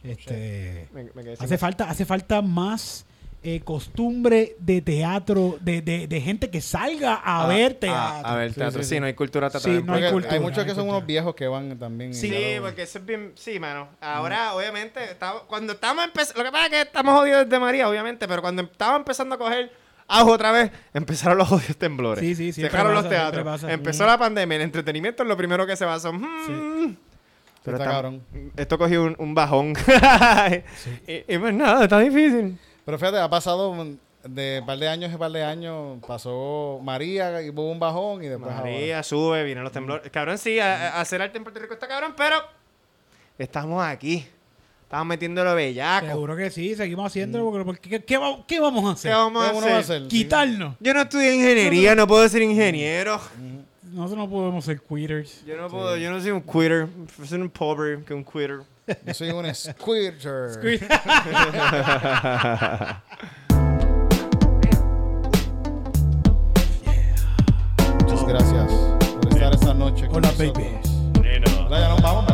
A: Este,
C: me, me quedé sin
A: hace falta, hace falta más eh, costumbre de teatro, de, de- de gente que salga a
C: Ah,
A: ver
C: ah,
A: teatro.
C: A ver,
B: Sí,
C: teatro.
B: sí,
C: Sí,
B: sí.
C: no hay cultura teatral.
A: Sí, no hay
B: Porque
A: cultura,
B: hay muchos que
A: hay
B: son
A: cultura.
B: unos viejos que van también.
C: Sí, porque eso es bien. Sí, mano. Ahora, obviamente, estamos- cuando estamos empezando. Lo que pasa es que estamos jodidos desde María, obviamente, pero cuando estaba empezando a coger auge otra vez, empezaron los jodidos temblores.
A: Sí, sí,
C: Dejaron
A: pasa,
C: los teatros.
A: pasa.
C: Empezó la pandemia, el entretenimiento es lo primero que se basó. Hmm. Pero
B: Está cabrón.
C: Esto cogió un, un bajón. y, y pues nada, está difícil.
B: Pero fíjate, ha pasado de par de años en par de años. Pasó María y hubo un bajón y después ahora.
C: María sube, vienen los temblores. Cabrón, sí, a- a- hacer arte en Puerto Rico está cabrón, pero estamos aquí. Estamos metiéndolo bellaco.
A: Seguro que sí, seguimos haciéndolo. Porque, porque ¿qué, qué va- qué vamos a
C: ¿Qué
A: hacer?
C: vamos a
B: ¿Qué uno
C: hacer?
B: va a hacer?
A: Quitarnos.
C: Yo no estudié ingeniería, no puedo ser ingeniero.
A: Nosotros no podemos ser quitters.
C: Yo no puedo, yo no soy un quitter. Soy un pobre que un quitter.
B: Yo soy un squirter. Muchas gracias por estar esta noche con
A: Hola,
B: nosotros.
A: baby.
B: Ya vamos. Nos vamos.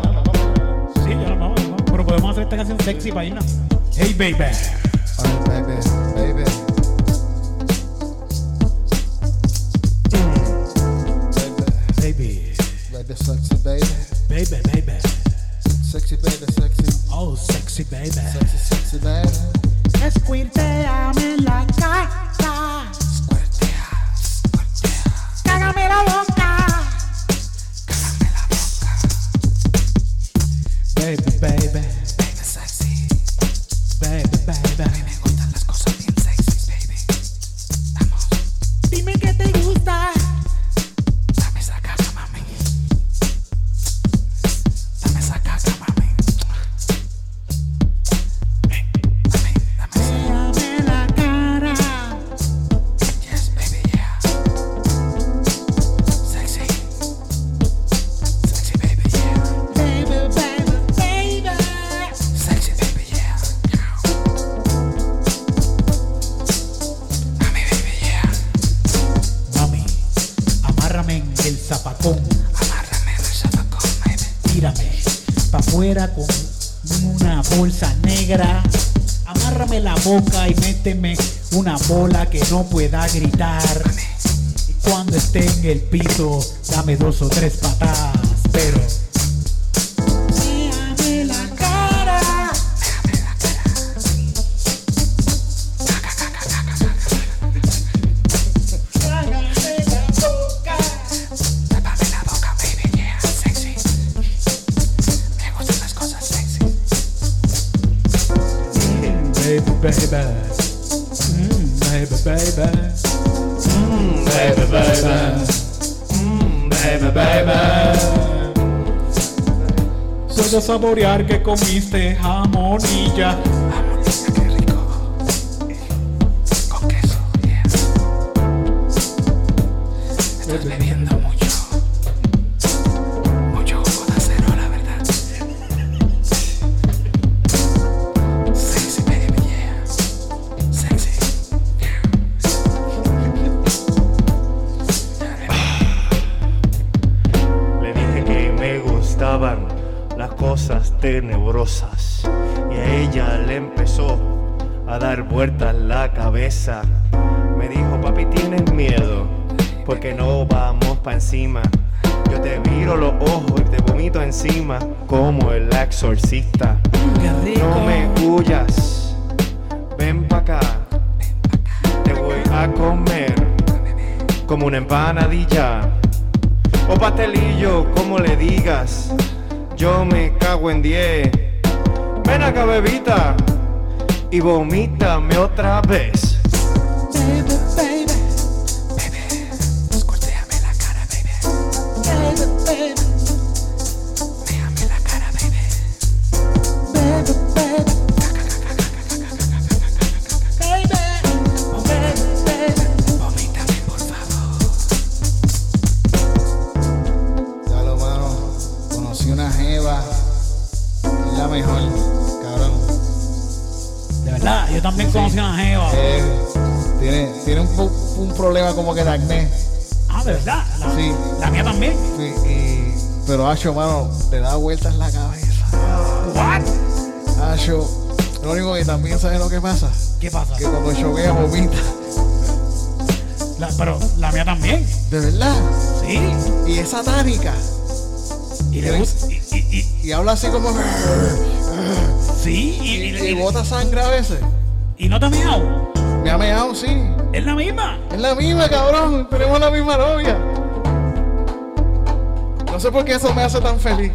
A: Podemos hacer esta canción sexy para irnos. Hey, baby.
B: Ay, baby, baby. Baby,
A: Baby.
B: baby, sexy baby.
A: Baby, baby.
B: Sexy baby, sexy.
A: Oh, sexy baby.
B: Sexy, sexy baby.
A: Squirteame en la casa. Cágame la boca. Baby, baby. No pueda gritar. Cuando esté en el piso, dame dos o tres patadas. Que comiste jamonilla.
C: A dar vueltas la cabeza. Me dijo, papi, tienes miedo, porque no vamos pa' encima. Yo te miro los ojos y te vomito encima, como el exorcista. No me huyas, ven pa' acá. Te voy a comer como una empanadilla o pastelillo, como le digas. Yo me cago en 10. Ven acá, bebita, y vomítame otra vez.
B: Ya como que de acné.
A: Ah, de verdad. La,
B: Sí.
A: la mía también.
B: Sí, y, pero Acho, mano, le da vueltas la cabeza.
A: What?
B: Acho, lo único que también sabes lo que pasa.
A: ¿Qué pasa?
B: Que cuando choquea vomita.
A: La- pero la mía también.
B: De verdad.
A: Sí.
B: Y es satánica.
A: Y le gusta. Y, y- y-
B: Y habla así como.
A: sí.
B: Y- bota sangre a veces.
A: y no te ha meado.
B: Me ha meado, sí.
A: Es la misma.
B: Es la misma, cabrón. Tenemos la misma novia. No sé por qué eso me hace tan feliz.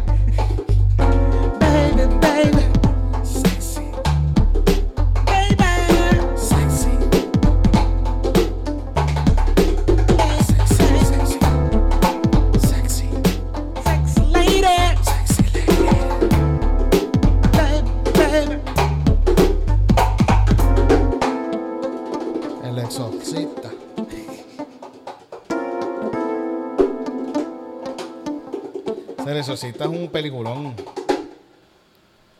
B: Baby, baby. El exorcista. El exorcista es un peliculón.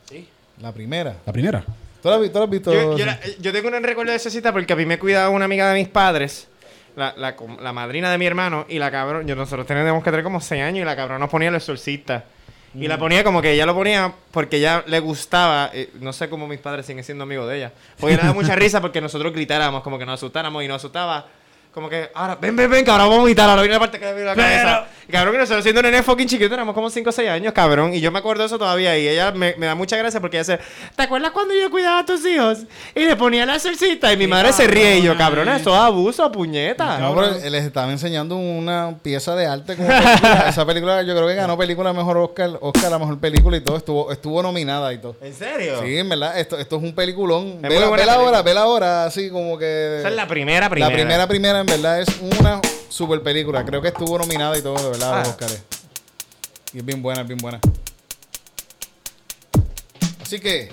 A: Sí.
B: La primera.
A: La primera.
B: ¿Tú la, has vi- tú la has visto?
C: Yo, yo la- yo tengo un recuerdo de esa cita porque a mí me cuidaba una amiga de mis padres, la, la madrina de mi hermano, y la cabrón, yo, nosotros teníamos que tener como 6 años y la cabrón nos ponía el exorcista. Y la ponía como que ella lo ponía porque ella le gustaba, eh, no sé cómo mis padres siguen siendo amigos de ella, porque le daba mucha risa porque nosotros gritáramos, como que nos asustáramos y nos asustaba. Como que, ahora, ven, ven, ven, que ahora vamos a vomitar, ahora viene la parte que me viene la
A: Pero-
C: cabeza. Y cabrón, que nosotros siendo nene fucking chiquito, éramos como 5 o 6 años, cabrón. Y yo me acuerdo de eso todavía. Y ella me, me da mucha gracia porque ella dice, ¿te acuerdas cuando yo cuidaba a tus hijos? Y le ponía la solcita y mi madre se ríe. Y yo, cabrón, eso es abuso, puñeta.
B: No, pero les estaba enseñando una pieza de arte como película. Esa película yo creo que ganó película mejor Oscar, Oscar la mejor película y todo. Estuvo, estuvo nominada y todo.
C: ¿En serio?
B: Sí, en verdad, esto, esto es un peliculón.
C: Es buena
B: vela ahora,
C: película.
B: vela ahora, así como que...
C: Esa es la primera, primera.
B: La primera, primera, en verdad, es una super película. Creo que estuvo nominada y todo, de verdad, los
C: Ah.
B: Oscars. Y es bien buena, es bien buena. Así que...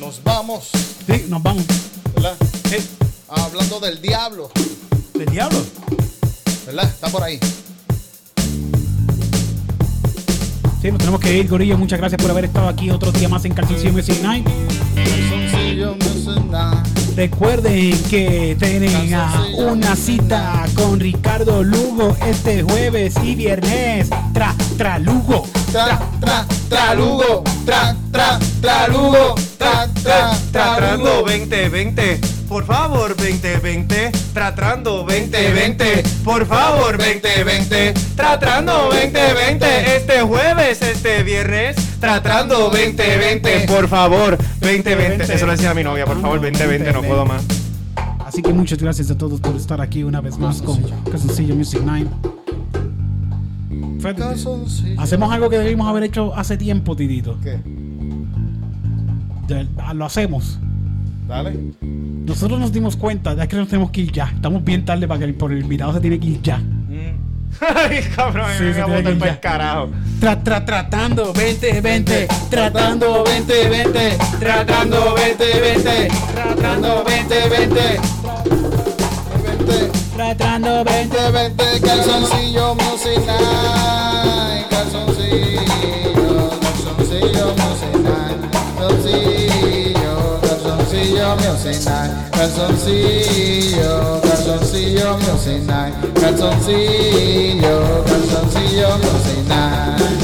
B: Nos vamos,
A: Sí, nos vamos.
B: ¿verdad? Hablando del diablo,
A: ¿Del diablo?
B: ¿verdad? Está por ahí.
A: Sí, nos tenemos que ir, Gorillo. Muchas gracias por haber estado aquí otro día más en Calzoncillo Music Night.
B: Calzoncillo Music Night.
A: Recuerden que tienen ah, una cita con Ricardo Lugo este jueves y viernes. Tra, tra, Lugo.
B: Tra, tra, tra, Lugo. Tra, tra, tra, Lugo. Tra, tra, tra, Lugo.
C: 2020, por favor 2020, tratando 2020, por favor 2020, tratando 2020, este jueves, este viernes, tratando 2020, por favor 2020. Eso lo decía mi novia, por favor 2020, no puedo más.
A: Así que muchas gracias a todos por estar aquí una vez más con Calzoncillo Music Night. Fred,
B: Calzoncillo.
A: Hacemos algo que debimos haber hecho hace tiempo, Titito.
B: ¿Qué?
A: Lo hacemos.
B: Dale.
A: Nosotros nos dimos cuenta, ya que nos tenemos que ir ya. Estamos bien tarde para que el, por el invitado se tiene que ir ya.
C: Ay, cabrón,
A: Sí,
C: me voy a botar para el carajo.
A: Tra, tra, tratando 2020, tratando 2020, tratando 2020, tratando 2020, tratando 20.
B: 2020, calzoncillo Music Night. Calzoncillo, calzoncillo Music Night. Calzoncillo, calzoncillo Music Night. Calzoncillo, calzoncillo Music Night. Calzoncillo, calzoncillo Music Night.